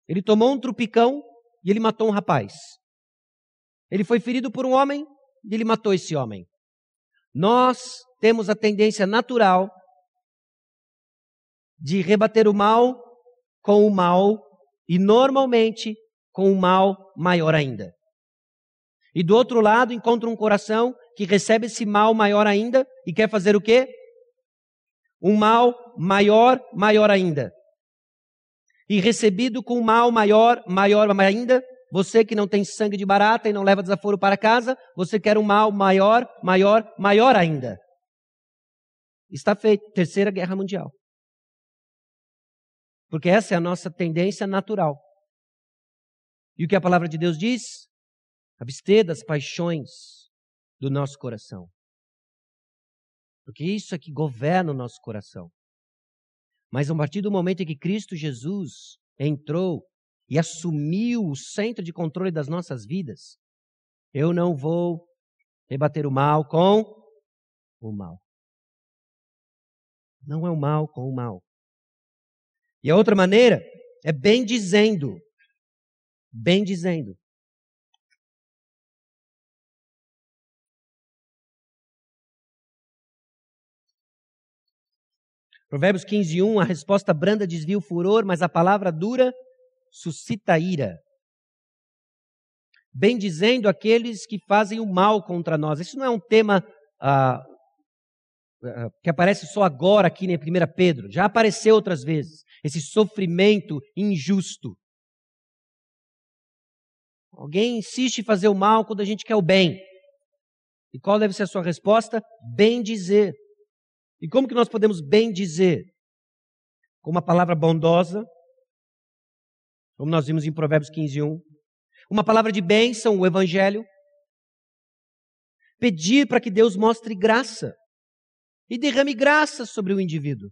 Ele tomou um trupicão e ele matou um rapaz. Ele foi ferido por um homem e ele matou esse homem. Nós temos a tendência natural de rebater o mal com o mal e normalmente com um mal maior ainda. E do outro lado encontra um coração que recebe esse mal maior ainda e quer fazer o quê? Um mal maior, maior ainda. E recebido com um mal maior, maior ainda, você que não tem sangue de barata e não leva desaforo para casa, você quer um mal maior, maior, maior ainda. Está feito. Terceira Guerra Mundial. Porque essa é a nossa tendência natural. E o que a palavra de Deus diz? Abster das paixões do nosso coração. Porque isso é que governa o nosso coração. Mas a partir do momento em que Cristo Jesus entrou e assumiu o centro de controle das nossas vidas, eu não vou rebater o mal com o mal. Não é o mal com o mal. E a outra maneira é bem dizendo. Bem dizendo. Provérbios 15, 1, a resposta branda desvia o furor, mas a palavra dura suscita ira. Bem dizendo aqueles que fazem o mal contra nós. Isso não é um tema ah, ah que aparece só agora aqui em 1 Pedro. Já apareceu outras vezes. Esse sofrimento injusto. Alguém insiste em fazer o mal quando a gente quer o bem. E qual deve ser a sua resposta? Bem dizer. E como que nós podemos bem dizer? Com uma palavra bondosa, como nós vimos em Provérbios 15, 1. Uma palavra de bênção, o Evangelho. Pedir para que Deus mostre graça e derrame graça sobre o indivíduo.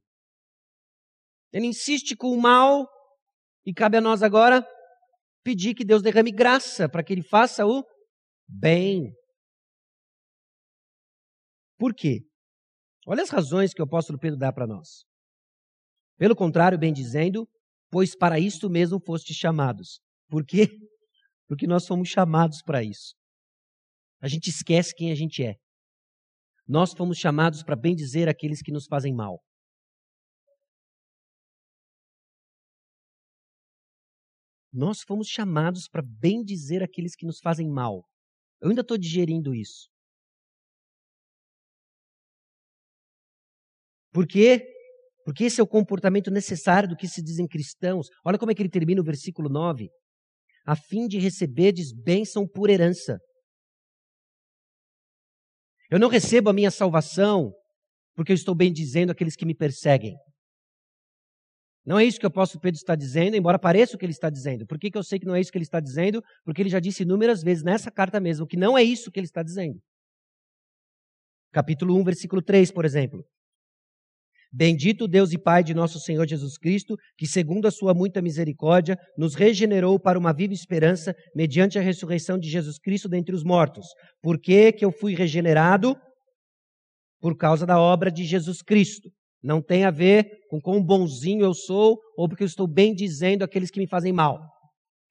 Ele insiste com o mal e cabe a nós agora pedir que Deus derrame graça para que ele faça o bem. Por quê? Olha as razões que o apóstolo Pedro dá para nós. Pelo contrário, bem dizendo, pois para isto mesmo foste chamados. Por quê? Porque nós fomos chamados para isso. A gente esquece quem a gente é. Nós fomos chamados para bem dizer aqueles que nos fazem mal. Nós fomos chamados para bem dizer aqueles que nos fazem mal. Eu ainda estou digerindo isso. Por quê? Porque esse é o comportamento necessário do que se dizem cristãos. Olha como é que ele termina o versículo 9. A fim de receberdes bênção por herança. Eu não recebo a minha salvação porque eu estou bem dizendo aqueles que me perseguem. Não é isso que o apóstolo Pedro está dizendo, embora pareça o que ele está dizendo. Por que, que eu sei que não é isso que ele está dizendo? Porque ele já disse inúmeras vezes nessa carta mesmo que não é isso que ele está dizendo. Capítulo 1, versículo 3, por exemplo. Bendito Deus e Pai de nosso Senhor Jesus Cristo, que, segundo a sua muita misericórdia, nos regenerou para uma viva esperança mediante a ressurreição de Jesus Cristo dentre os mortos. Por que, que eu fui regenerado? Por causa da obra de Jesus Cristo. Não tem a ver com quão bonzinho eu sou ou porque eu estou bem dizendo aqueles que me fazem mal.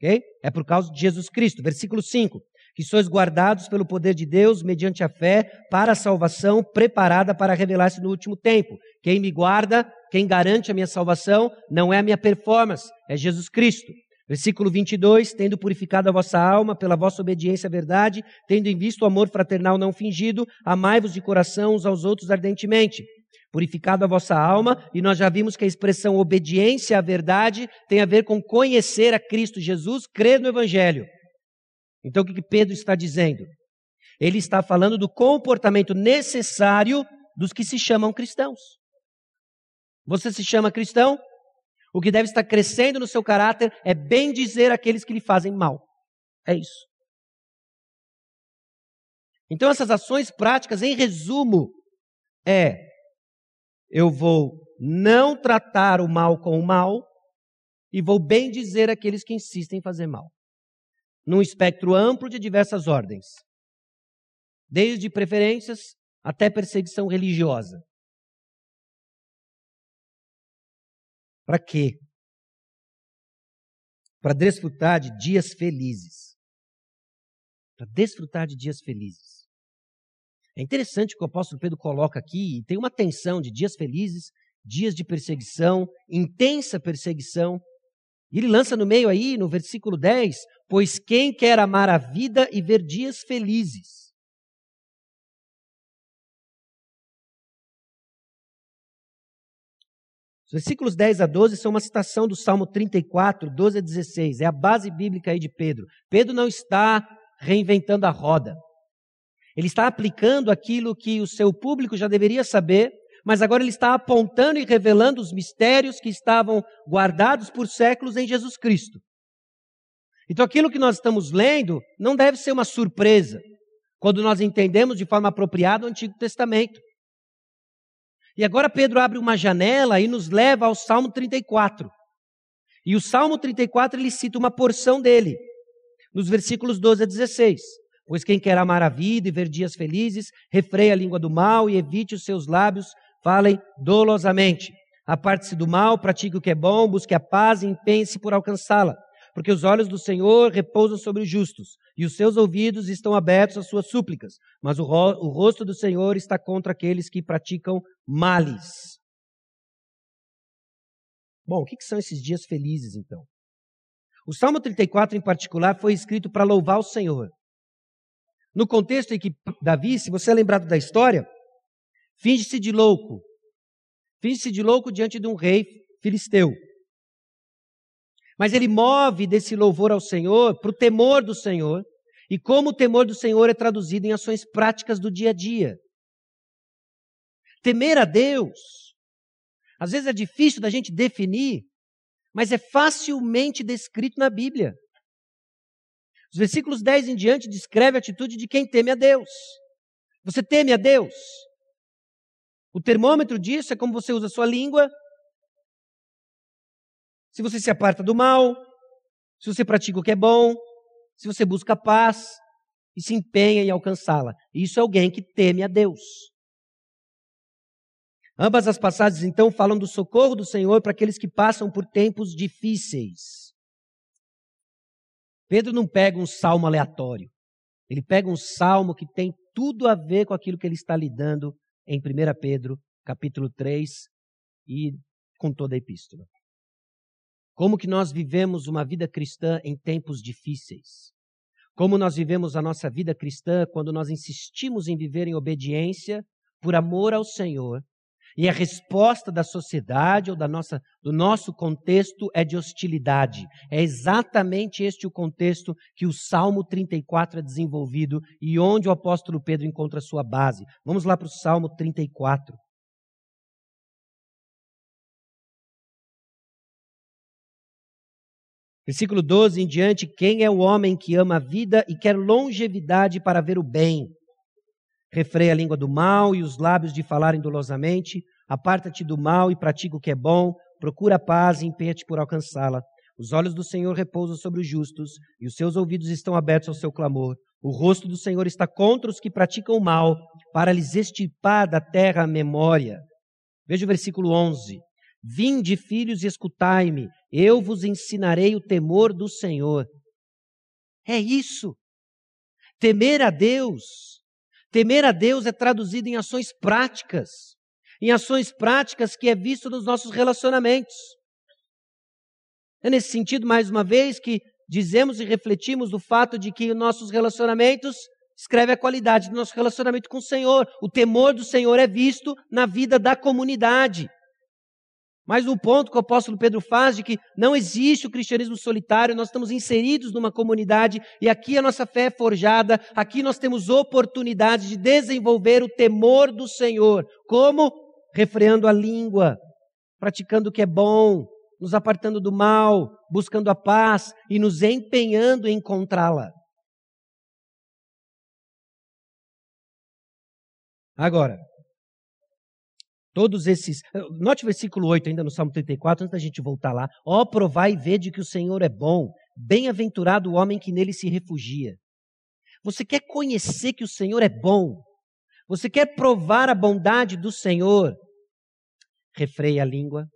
Okay? É por causa de Jesus Cristo. Versículo 5 que sois guardados pelo poder de Deus mediante a fé para a salvação preparada para revelar-se no último tempo. Quem me guarda, quem garante a minha salvação, não é a minha performance, é Jesus Cristo. Versículo 22, tendo purificado a vossa alma pela vossa obediência à verdade, tendo em vista o amor fraternal não fingido, amai-vos de coração uns aos outros ardentemente. Purificado a vossa alma, e nós já vimos que a expressão obediência à verdade tem a ver com conhecer a Cristo Jesus, crer no Evangelho. Então o que Pedro está dizendo? Ele está falando do comportamento necessário dos que se chamam cristãos. Você se chama cristão? O que deve estar crescendo no seu caráter é bem dizer aqueles que lhe fazem mal. É isso. Então essas ações práticas, em resumo, é eu vou não tratar o mal com o mal e vou bem dizer aqueles que insistem em fazer mal num espectro amplo de diversas ordens, desde preferências até perseguição religiosa. Para quê? Para desfrutar de dias felizes. Para desfrutar de dias felizes. É interessante que o apóstolo Pedro coloca aqui, e tem uma tensão de dias felizes, dias de perseguição, intensa perseguição, e ele lança no meio aí, no versículo 10, pois quem quer amar a vida e ver dias felizes? Os versículos 10 a 12 são uma citação do Salmo 34, 12 a 16. É a base bíblica aí de Pedro. Pedro não está reinventando a roda. Ele está aplicando aquilo que o seu público já deveria saber mas agora ele está apontando e revelando os mistérios que estavam guardados por séculos em Jesus Cristo. Então aquilo que nós estamos lendo não deve ser uma surpresa quando nós entendemos de forma apropriada o Antigo Testamento. E agora Pedro abre uma janela e nos leva ao Salmo 34. E o Salmo 34 ele cita uma porção dele, nos versículos 12 a 16. Pois quem quer amar a vida e ver dias felizes, refreia a língua do mal e evite os seus lábios, falem dolosamente. Aparte-se do mal, pratique o que é bom, busque a paz e empenhe-se por alcançá-la. Porque os olhos do Senhor repousam sobre os justos, e os seus ouvidos estão abertos às suas súplicas. Mas o, ro o rosto do Senhor está contra aqueles que praticam males. Bom, o que, que são esses dias felizes, então? O Salmo 34, em particular, foi escrito para louvar o Senhor. No contexto em que Davi, se você é lembrado da história, finge-se de louco. Finge-se de louco diante de um rei filisteu. Mas ele move desse louvor ao Senhor para o temor do Senhor, e como o temor do Senhor é traduzido em ações práticas do dia a dia. Temer a Deus, às vezes é difícil da gente definir, mas é facilmente descrito na Bíblia. Os versículos 10 em diante descreve a atitude de quem teme a Deus. Você teme a Deus? O termômetro disso é como você usa a sua língua, se você se aparta do mal, se você pratica o que é bom, se você busca paz e se empenha em alcançá-la. Isso é alguém que teme a Deus. Ambas as passagens, então, falam do socorro do Senhor para aqueles que passam por tempos difíceis. Pedro não pega um salmo aleatório. Ele pega um salmo que tem tudo a ver com aquilo que ele está lidando em 1 Pedro, capítulo 3, e com toda a epístola. Como que nós vivemos uma vida cristã em tempos difíceis? Como nós vivemos a nossa vida cristã quando nós insistimos em viver em obediência por amor ao Senhor e a resposta da sociedade ou da nossa, do nosso contexto é de hostilidade. É exatamente este o contexto que o Salmo 34 é desenvolvido e onde o apóstolo Pedro encontra sua base. Vamos lá para o Salmo 34. Versículo 12 em diante: Quem é o homem que ama a vida e quer longevidade para ver o bem? Refreia a língua do mal e os lábios de falarem dolosamente. Aparta-te do mal e pratica o que é bom. Procura a paz e empenha-te por alcançá-la. Os olhos do Senhor repousam sobre os justos e os seus ouvidos estão abertos ao seu clamor. O rosto do Senhor está contra os que praticam o mal, para lhes estipar da terra a memória. Veja o versículo 11. Vinde, filhos, e escutai-me, eu vos ensinarei o temor do Senhor. É isso. Temer a Deus. Temer a Deus é traduzido em ações práticas. Em ações práticas que é visto nos nossos relacionamentos. É nesse sentido, mais uma vez, que dizemos e refletimos do fato de que nossos relacionamentos escreve a qualidade do nosso relacionamento com o Senhor. O temor do Senhor é visto na vida da comunidade. Mas o ponto que o apóstolo Pedro faz de que não existe o cristianismo solitário, nós estamos inseridos numa comunidade e aqui a nossa fé é forjada, aqui nós temos oportunidade de desenvolver o temor do Senhor. Como? Refreando a língua, praticando o que é bom, nos apartando do mal, buscando a paz e nos empenhando em encontrá-la. Agora, Todos esses. Note o versículo 8, ainda no Salmo 34, antes da gente voltar lá. Ó, oh, provai e vede que o Senhor é bom. Bem-aventurado o homem que nele se refugia. Você quer conhecer que o Senhor é bom? Você quer provar a bondade do Senhor? Refreie a língua,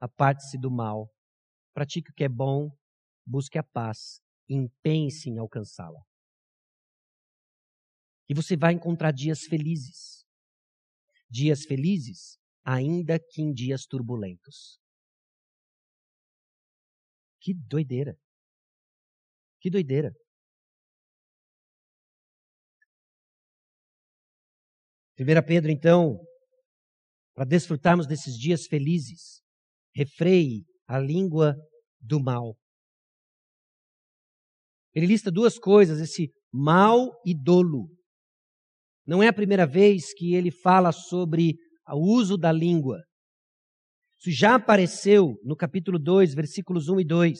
aparte-se do mal, pratique o que é bom, busque a paz, empenhe-se em alcançá-la. E você vai encontrar dias felizes. Dias felizes ainda que em dias turbulentos. Que doideira! Que doideira! Primeira Pedro, então, para desfrutarmos desses dias felizes, refreie a língua do mal. Ele lista duas coisas, esse mal e dolo. Não é a primeira vez que ele fala sobre o uso da língua. Isso já apareceu no capítulo 2, versículos 1 e 2.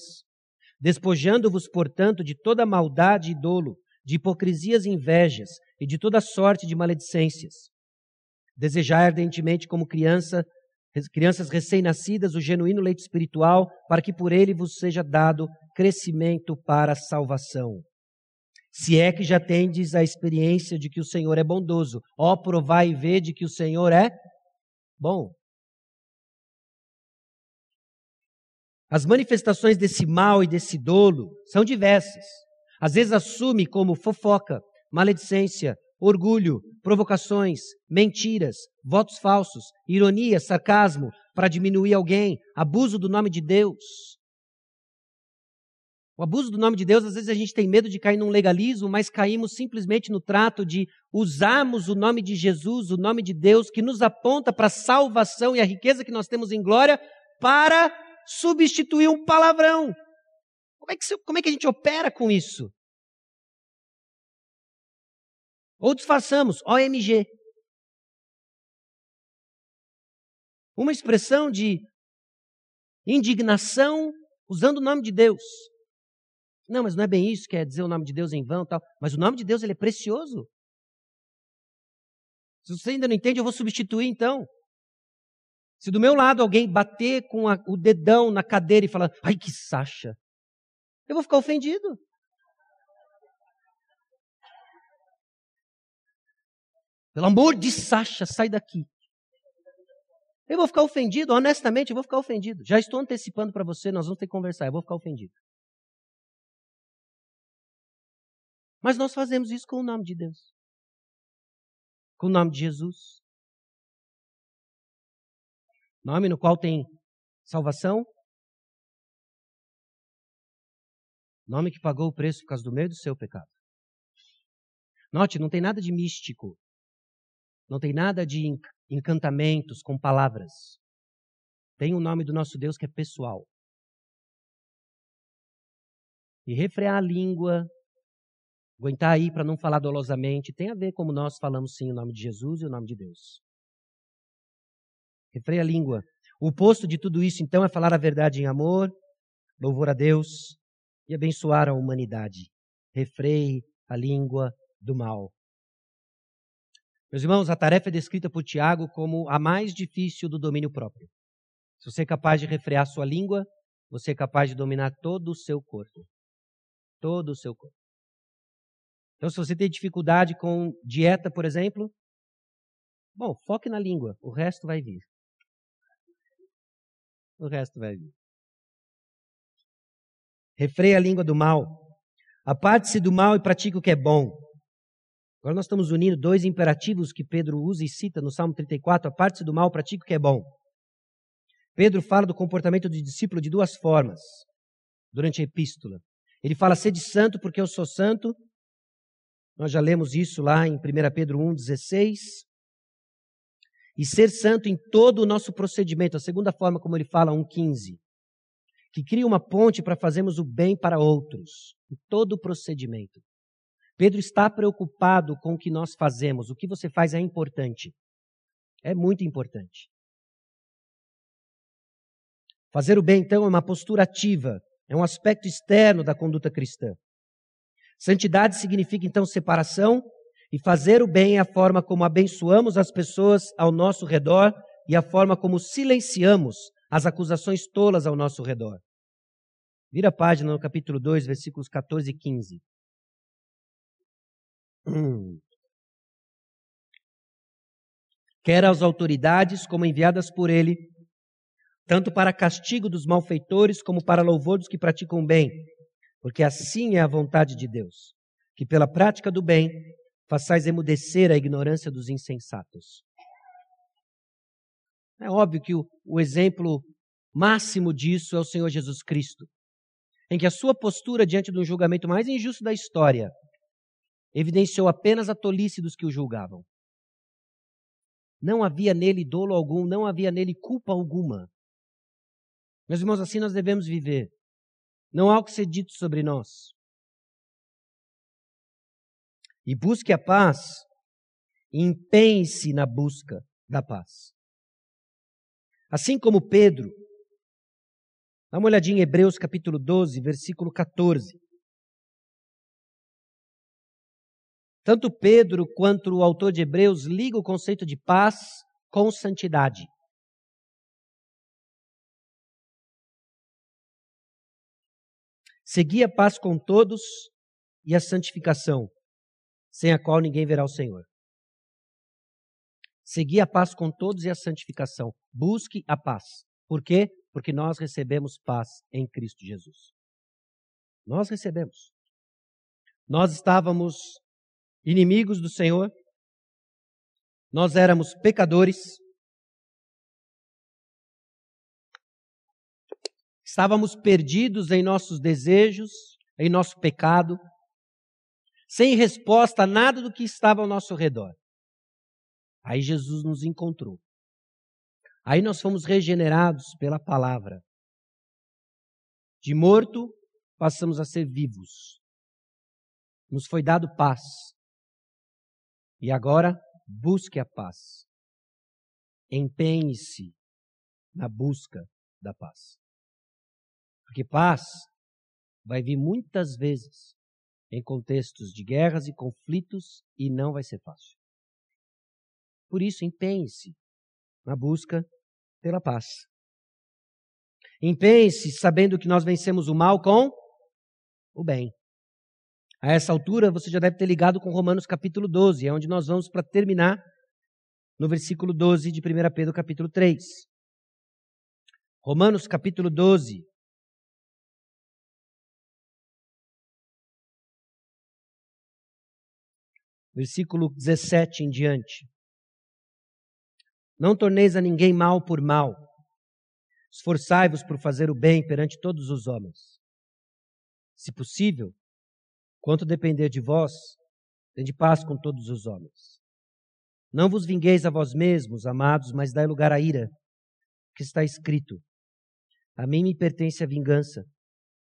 Despojando-vos, portanto, de toda maldade e dolo, de hipocrisias e invejas, e de toda sorte de maledicências. Desejai ardentemente, como criança, crianças recém-nascidas, o genuíno leite espiritual, para que por ele vos seja dado crescimento para a salvação. Se é que já tendes a experiência de que o Senhor é bondoso, ó, provai e vede que o Senhor é bom. As manifestações desse mal e desse dolo são diversas. Às vezes assume como fofoca, maledicência, orgulho, provocações, mentiras, votos falsos, ironia, sarcasmo para diminuir alguém, abuso do nome de Deus. O abuso do nome de Deus, às vezes a gente tem medo de cair num legalismo, mas caímos simplesmente no trato de usarmos o nome de Jesus, o nome de Deus, que nos aponta para a salvação e a riqueza que nós temos em glória, para substituir um palavrão. Como é que, como é que a gente opera com isso? Ou disfarçamos, OMG. Uma expressão de indignação usando o nome de Deus. Não, mas não é bem isso, quer dizer o nome de Deus em vão tal. Mas o nome de Deus ele é precioso. Se você ainda não entende, eu vou substituir então. Se do meu lado alguém bater com a, o dedão na cadeira e falar, ai que Sacha, eu vou ficar ofendido. Pelo amor de Sasha, sai daqui. Eu vou ficar ofendido, honestamente, eu vou ficar ofendido. Já estou antecipando para você, nós vamos ter que conversar, eu vou ficar ofendido. Mas nós fazemos isso com o nome de Deus. Com o nome de Jesus. Nome no qual tem salvação. Nome que pagou o preço por causa do meu e do seu pecado. Note, não tem nada de místico não tem nada de encantamentos com palavras. Tem o nome do nosso Deus que é pessoal. E refrear a língua, aguentar aí para não falar dolosamente, tem a ver como nós falamos sim o nome de Jesus e o nome de Deus. Refreia a língua. O oposto de tudo isso, então, é falar a verdade em amor, louvor a Deus e abençoar a humanidade. Refreie a língua do mal. Meus irmãos, a tarefa é descrita por Tiago como a mais difícil do domínio próprio. Se você é capaz de refrear sua língua, você é capaz de dominar todo o seu corpo. Todo o seu corpo. Então, se você tem dificuldade com dieta, por exemplo, bom, foque na língua, o resto vai vir. O resto vai vir. Refreia a língua do mal. Aparte-se do mal e pratique o que é bom. Agora nós estamos unindo dois imperativos que Pedro usa e cita no Salmo 34, a parte do mal, pratique o que é bom. Pedro fala do comportamento do discípulo de duas formas durante a epístola. Ele fala, sede santo porque eu sou santo. Nós já lemos isso lá em 1 Pedro 1,16. E ser santo em todo o nosso procedimento. A segunda forma como ele fala, 1,15. Que cria uma ponte para fazermos o bem para outros. Em todo o procedimento. Pedro está preocupado com o que nós fazemos. O que você faz é importante. É muito importante. Fazer o bem, então, é uma postura ativa, é um aspecto externo da conduta cristã. Santidade significa, então, separação, e fazer o bem é a forma como abençoamos as pessoas ao nosso redor e a forma como silenciamos as acusações tolas ao nosso redor. Vira a página no capítulo 2, versículos 14 e 15. Hum. [clears throat] Quer as autoridades como enviadas por ele, tanto para castigo dos malfeitores como para louvor dos que praticam bem, porque assim é a vontade de Deus, que pela prática do bem façais emudecer a ignorância dos insensatos. É óbvio que o, o exemplo máximo disso é o Senhor Jesus Cristo, em que a sua postura diante um julgamento mais injusto da história evidenciou apenas a tolice dos que o julgavam. Não havia nele dolo algum, não havia nele culpa alguma. Meus irmãos, assim nós devemos viver. Não há o que ser dito sobre nós. E busque a paz, empenhe-se na busca da paz. Assim como Pedro, dá uma olhadinha em Hebreus capítulo 12, versículo 14. Tanto Pedro quanto o autor de Hebreus ligam o conceito de paz com santidade. Segui a paz com todos e a santificação, sem a qual ninguém verá o Senhor. Segui a paz com todos e a santificação. Busque a paz. Por quê? Porque nós recebemos paz em Cristo Jesus. Nós recebemos. Nós estávamos inimigos do Senhor, nós éramos pecadores, estávamos perdidos em nossos desejos, em nosso pecado, sem resposta a nada do que estava ao nosso redor. Aí Jesus nos encontrou. Aí nós fomos regenerados pela palavra. De morto, passamos a ser vivos. Nos foi dado paz. E agora, busque a paz. Empenhe-se na busca da paz. Porque paz vai vir muitas vezes em contextos de guerras e conflitos e não vai ser fácil. Por isso, empenhe-se na busca pela paz. Empenhe-se sabendo que nós vencemos o mal com o bem. A essa altura, você já deve ter ligado com Romanos capítulo 12, é onde nós vamos para terminar no versículo 12 de 1 Pedro capítulo 3. Romanos capítulo 12. Versículo 17 em diante. Não torneis a ninguém mal por mal. Esforçai-vos por fazer o bem perante todos os homens. Se possível, quanto depender de vós, tende paz com todos os homens. Não vos vingueis a vós mesmos, amados, mas dai lugar à ira, que está escrito: A mim me pertence a vingança,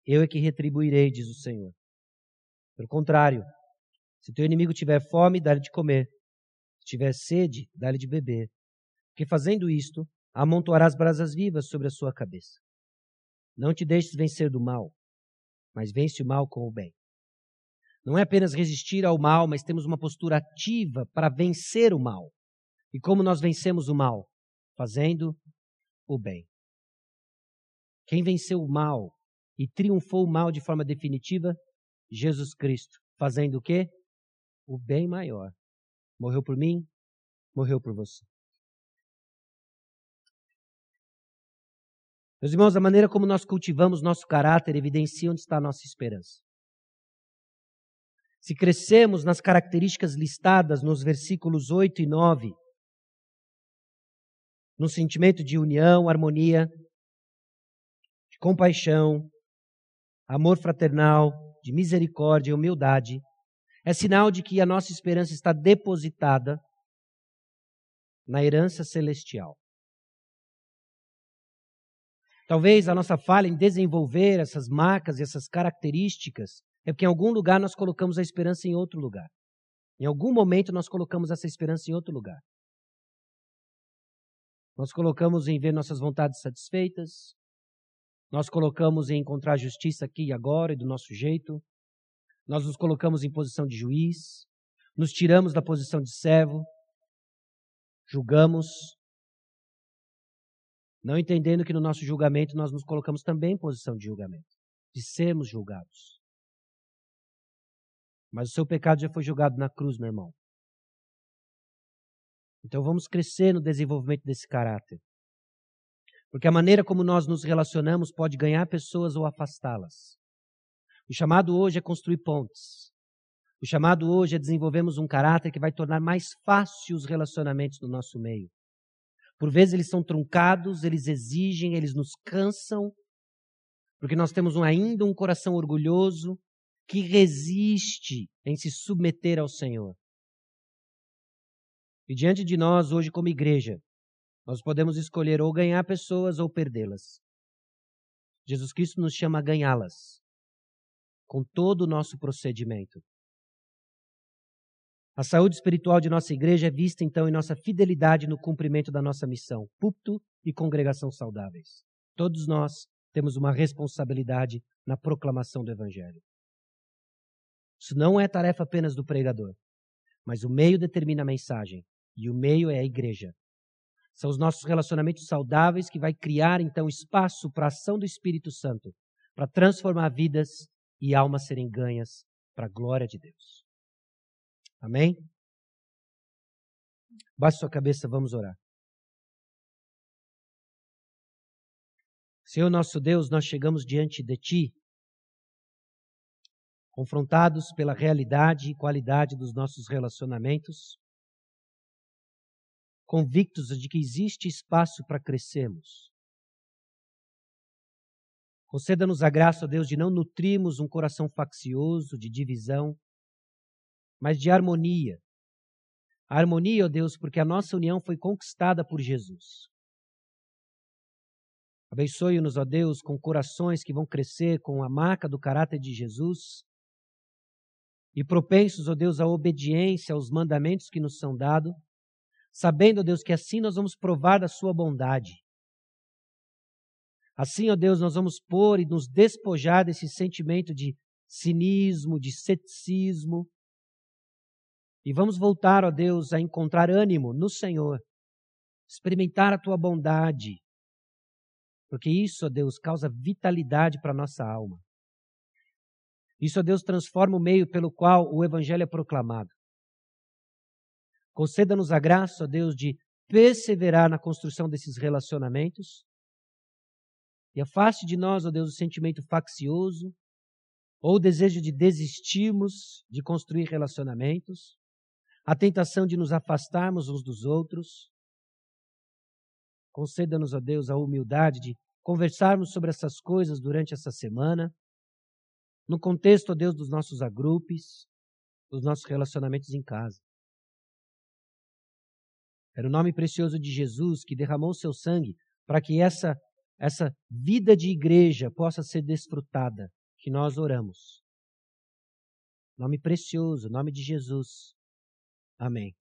eu é que retribuirei, diz o Senhor. Pelo contrário, se teu inimigo tiver fome, dá-lhe de comer. Se tiver sede, dá-lhe de beber que fazendo isto, amontoarás brasas vivas sobre a sua cabeça. Não te deixes vencer do mal, mas vence o mal com o bem. Não é apenas resistir ao mal, mas temos uma postura ativa para vencer o mal. E como nós vencemos o mal? Fazendo o bem. Quem venceu o mal e triunfou o mal de forma definitiva? Jesus Cristo. Fazendo o quê? O bem maior. Morreu por mim, morreu por você. Meus irmãos, a maneira como nós cultivamos nosso caráter evidencia onde está a nossa esperança. Se crescemos nas características listadas nos versículos 8 e 9, no sentimento de união, harmonia, de compaixão, amor fraternal, de misericórdia e humildade, é sinal de que a nossa esperança está depositada na herança celestial. Talvez a nossa falha em desenvolver essas marcas e essas características é porque em algum lugar nós colocamos a esperança em outro lugar. Em algum momento nós colocamos essa esperança em outro lugar. Nós colocamos em ver nossas vontades satisfeitas, nós colocamos em encontrar justiça aqui e agora e do nosso jeito, nós nos colocamos em posição de juiz, nos tiramos da posição de servo, julgamos, não entendendo que no nosso julgamento nós nos colocamos também em posição de julgamento, de sermos julgados. Mas o seu pecado já foi julgado na cruz, meu irmão. Então vamos crescer no desenvolvimento desse caráter. Porque a maneira como nós nos relacionamos pode ganhar pessoas ou afastá-las. O chamado hoje é construir pontes. O chamado hoje é desenvolvermos um caráter que vai tornar mais fácil os relacionamentos no nosso meio. Por vezes eles são truncados, eles exigem, eles nos cansam, porque nós temos ainda um coração orgulhoso que resiste em se submeter ao Senhor. E diante de nós, hoje, como igreja, nós podemos escolher ou ganhar pessoas ou perdê-las. Jesus Cristo nos chama a ganhá-las com todo o nosso procedimento. A saúde espiritual de nossa igreja é vista então em nossa fidelidade no cumprimento da nossa missão, púlpito e congregação saudáveis. Todos nós temos uma responsabilidade na proclamação do Evangelho. Isso não é tarefa apenas do pregador, mas o meio determina a mensagem e o meio é a igreja. São os nossos relacionamentos saudáveis que vai criar então espaço para a ação do Espírito Santo, para transformar vidas e almas serem ganhas para a glória de Deus. Amém? Baixe sua cabeça, vamos orar. Senhor nosso Deus, nós chegamos diante de Ti, confrontados pela realidade e qualidade dos nossos relacionamentos, convictos de que existe espaço para crescermos. Conceda-nos a graça, ó Deus, de não nutrirmos um coração faccioso, de divisão, mas de harmonia. A harmonia, ó Deus, porque a nossa união foi conquistada por Jesus. Abençoe-nos, ó Deus, com corações que vão crescer com a marca do caráter de Jesus e propensos, ó Deus, à obediência aos mandamentos que nos são dados, sabendo, ó Deus, que assim nós vamos provar da Sua bondade. Assim, ó Deus, nós vamos pôr e nos despojar desse sentimento de cinismo, de ceticismo, e vamos voltar, ó Deus, a encontrar ânimo no Senhor, experimentar a tua bondade, porque isso, ó Deus, causa vitalidade para a nossa alma. Isso, ó Deus, transforma o meio pelo qual o Evangelho é proclamado. Conceda-nos a graça, ó Deus, de perseverar na construção desses relacionamentos e afaste de nós, ó Deus, o sentimento faccioso ou o desejo de desistirmos de construir relacionamentos a tentação de nos afastarmos uns dos outros. Conceda-nos, ó Deus, a humildade de conversarmos sobre essas coisas durante essa semana, no contexto, ó Deus, dos nossos agrupes, dos nossos relacionamentos em casa. Era o nome precioso de Jesus que derramou seu sangue para que essa, essa vida de igreja possa ser desfrutada, que nós oramos. Nome precioso, nome de Jesus. Amém.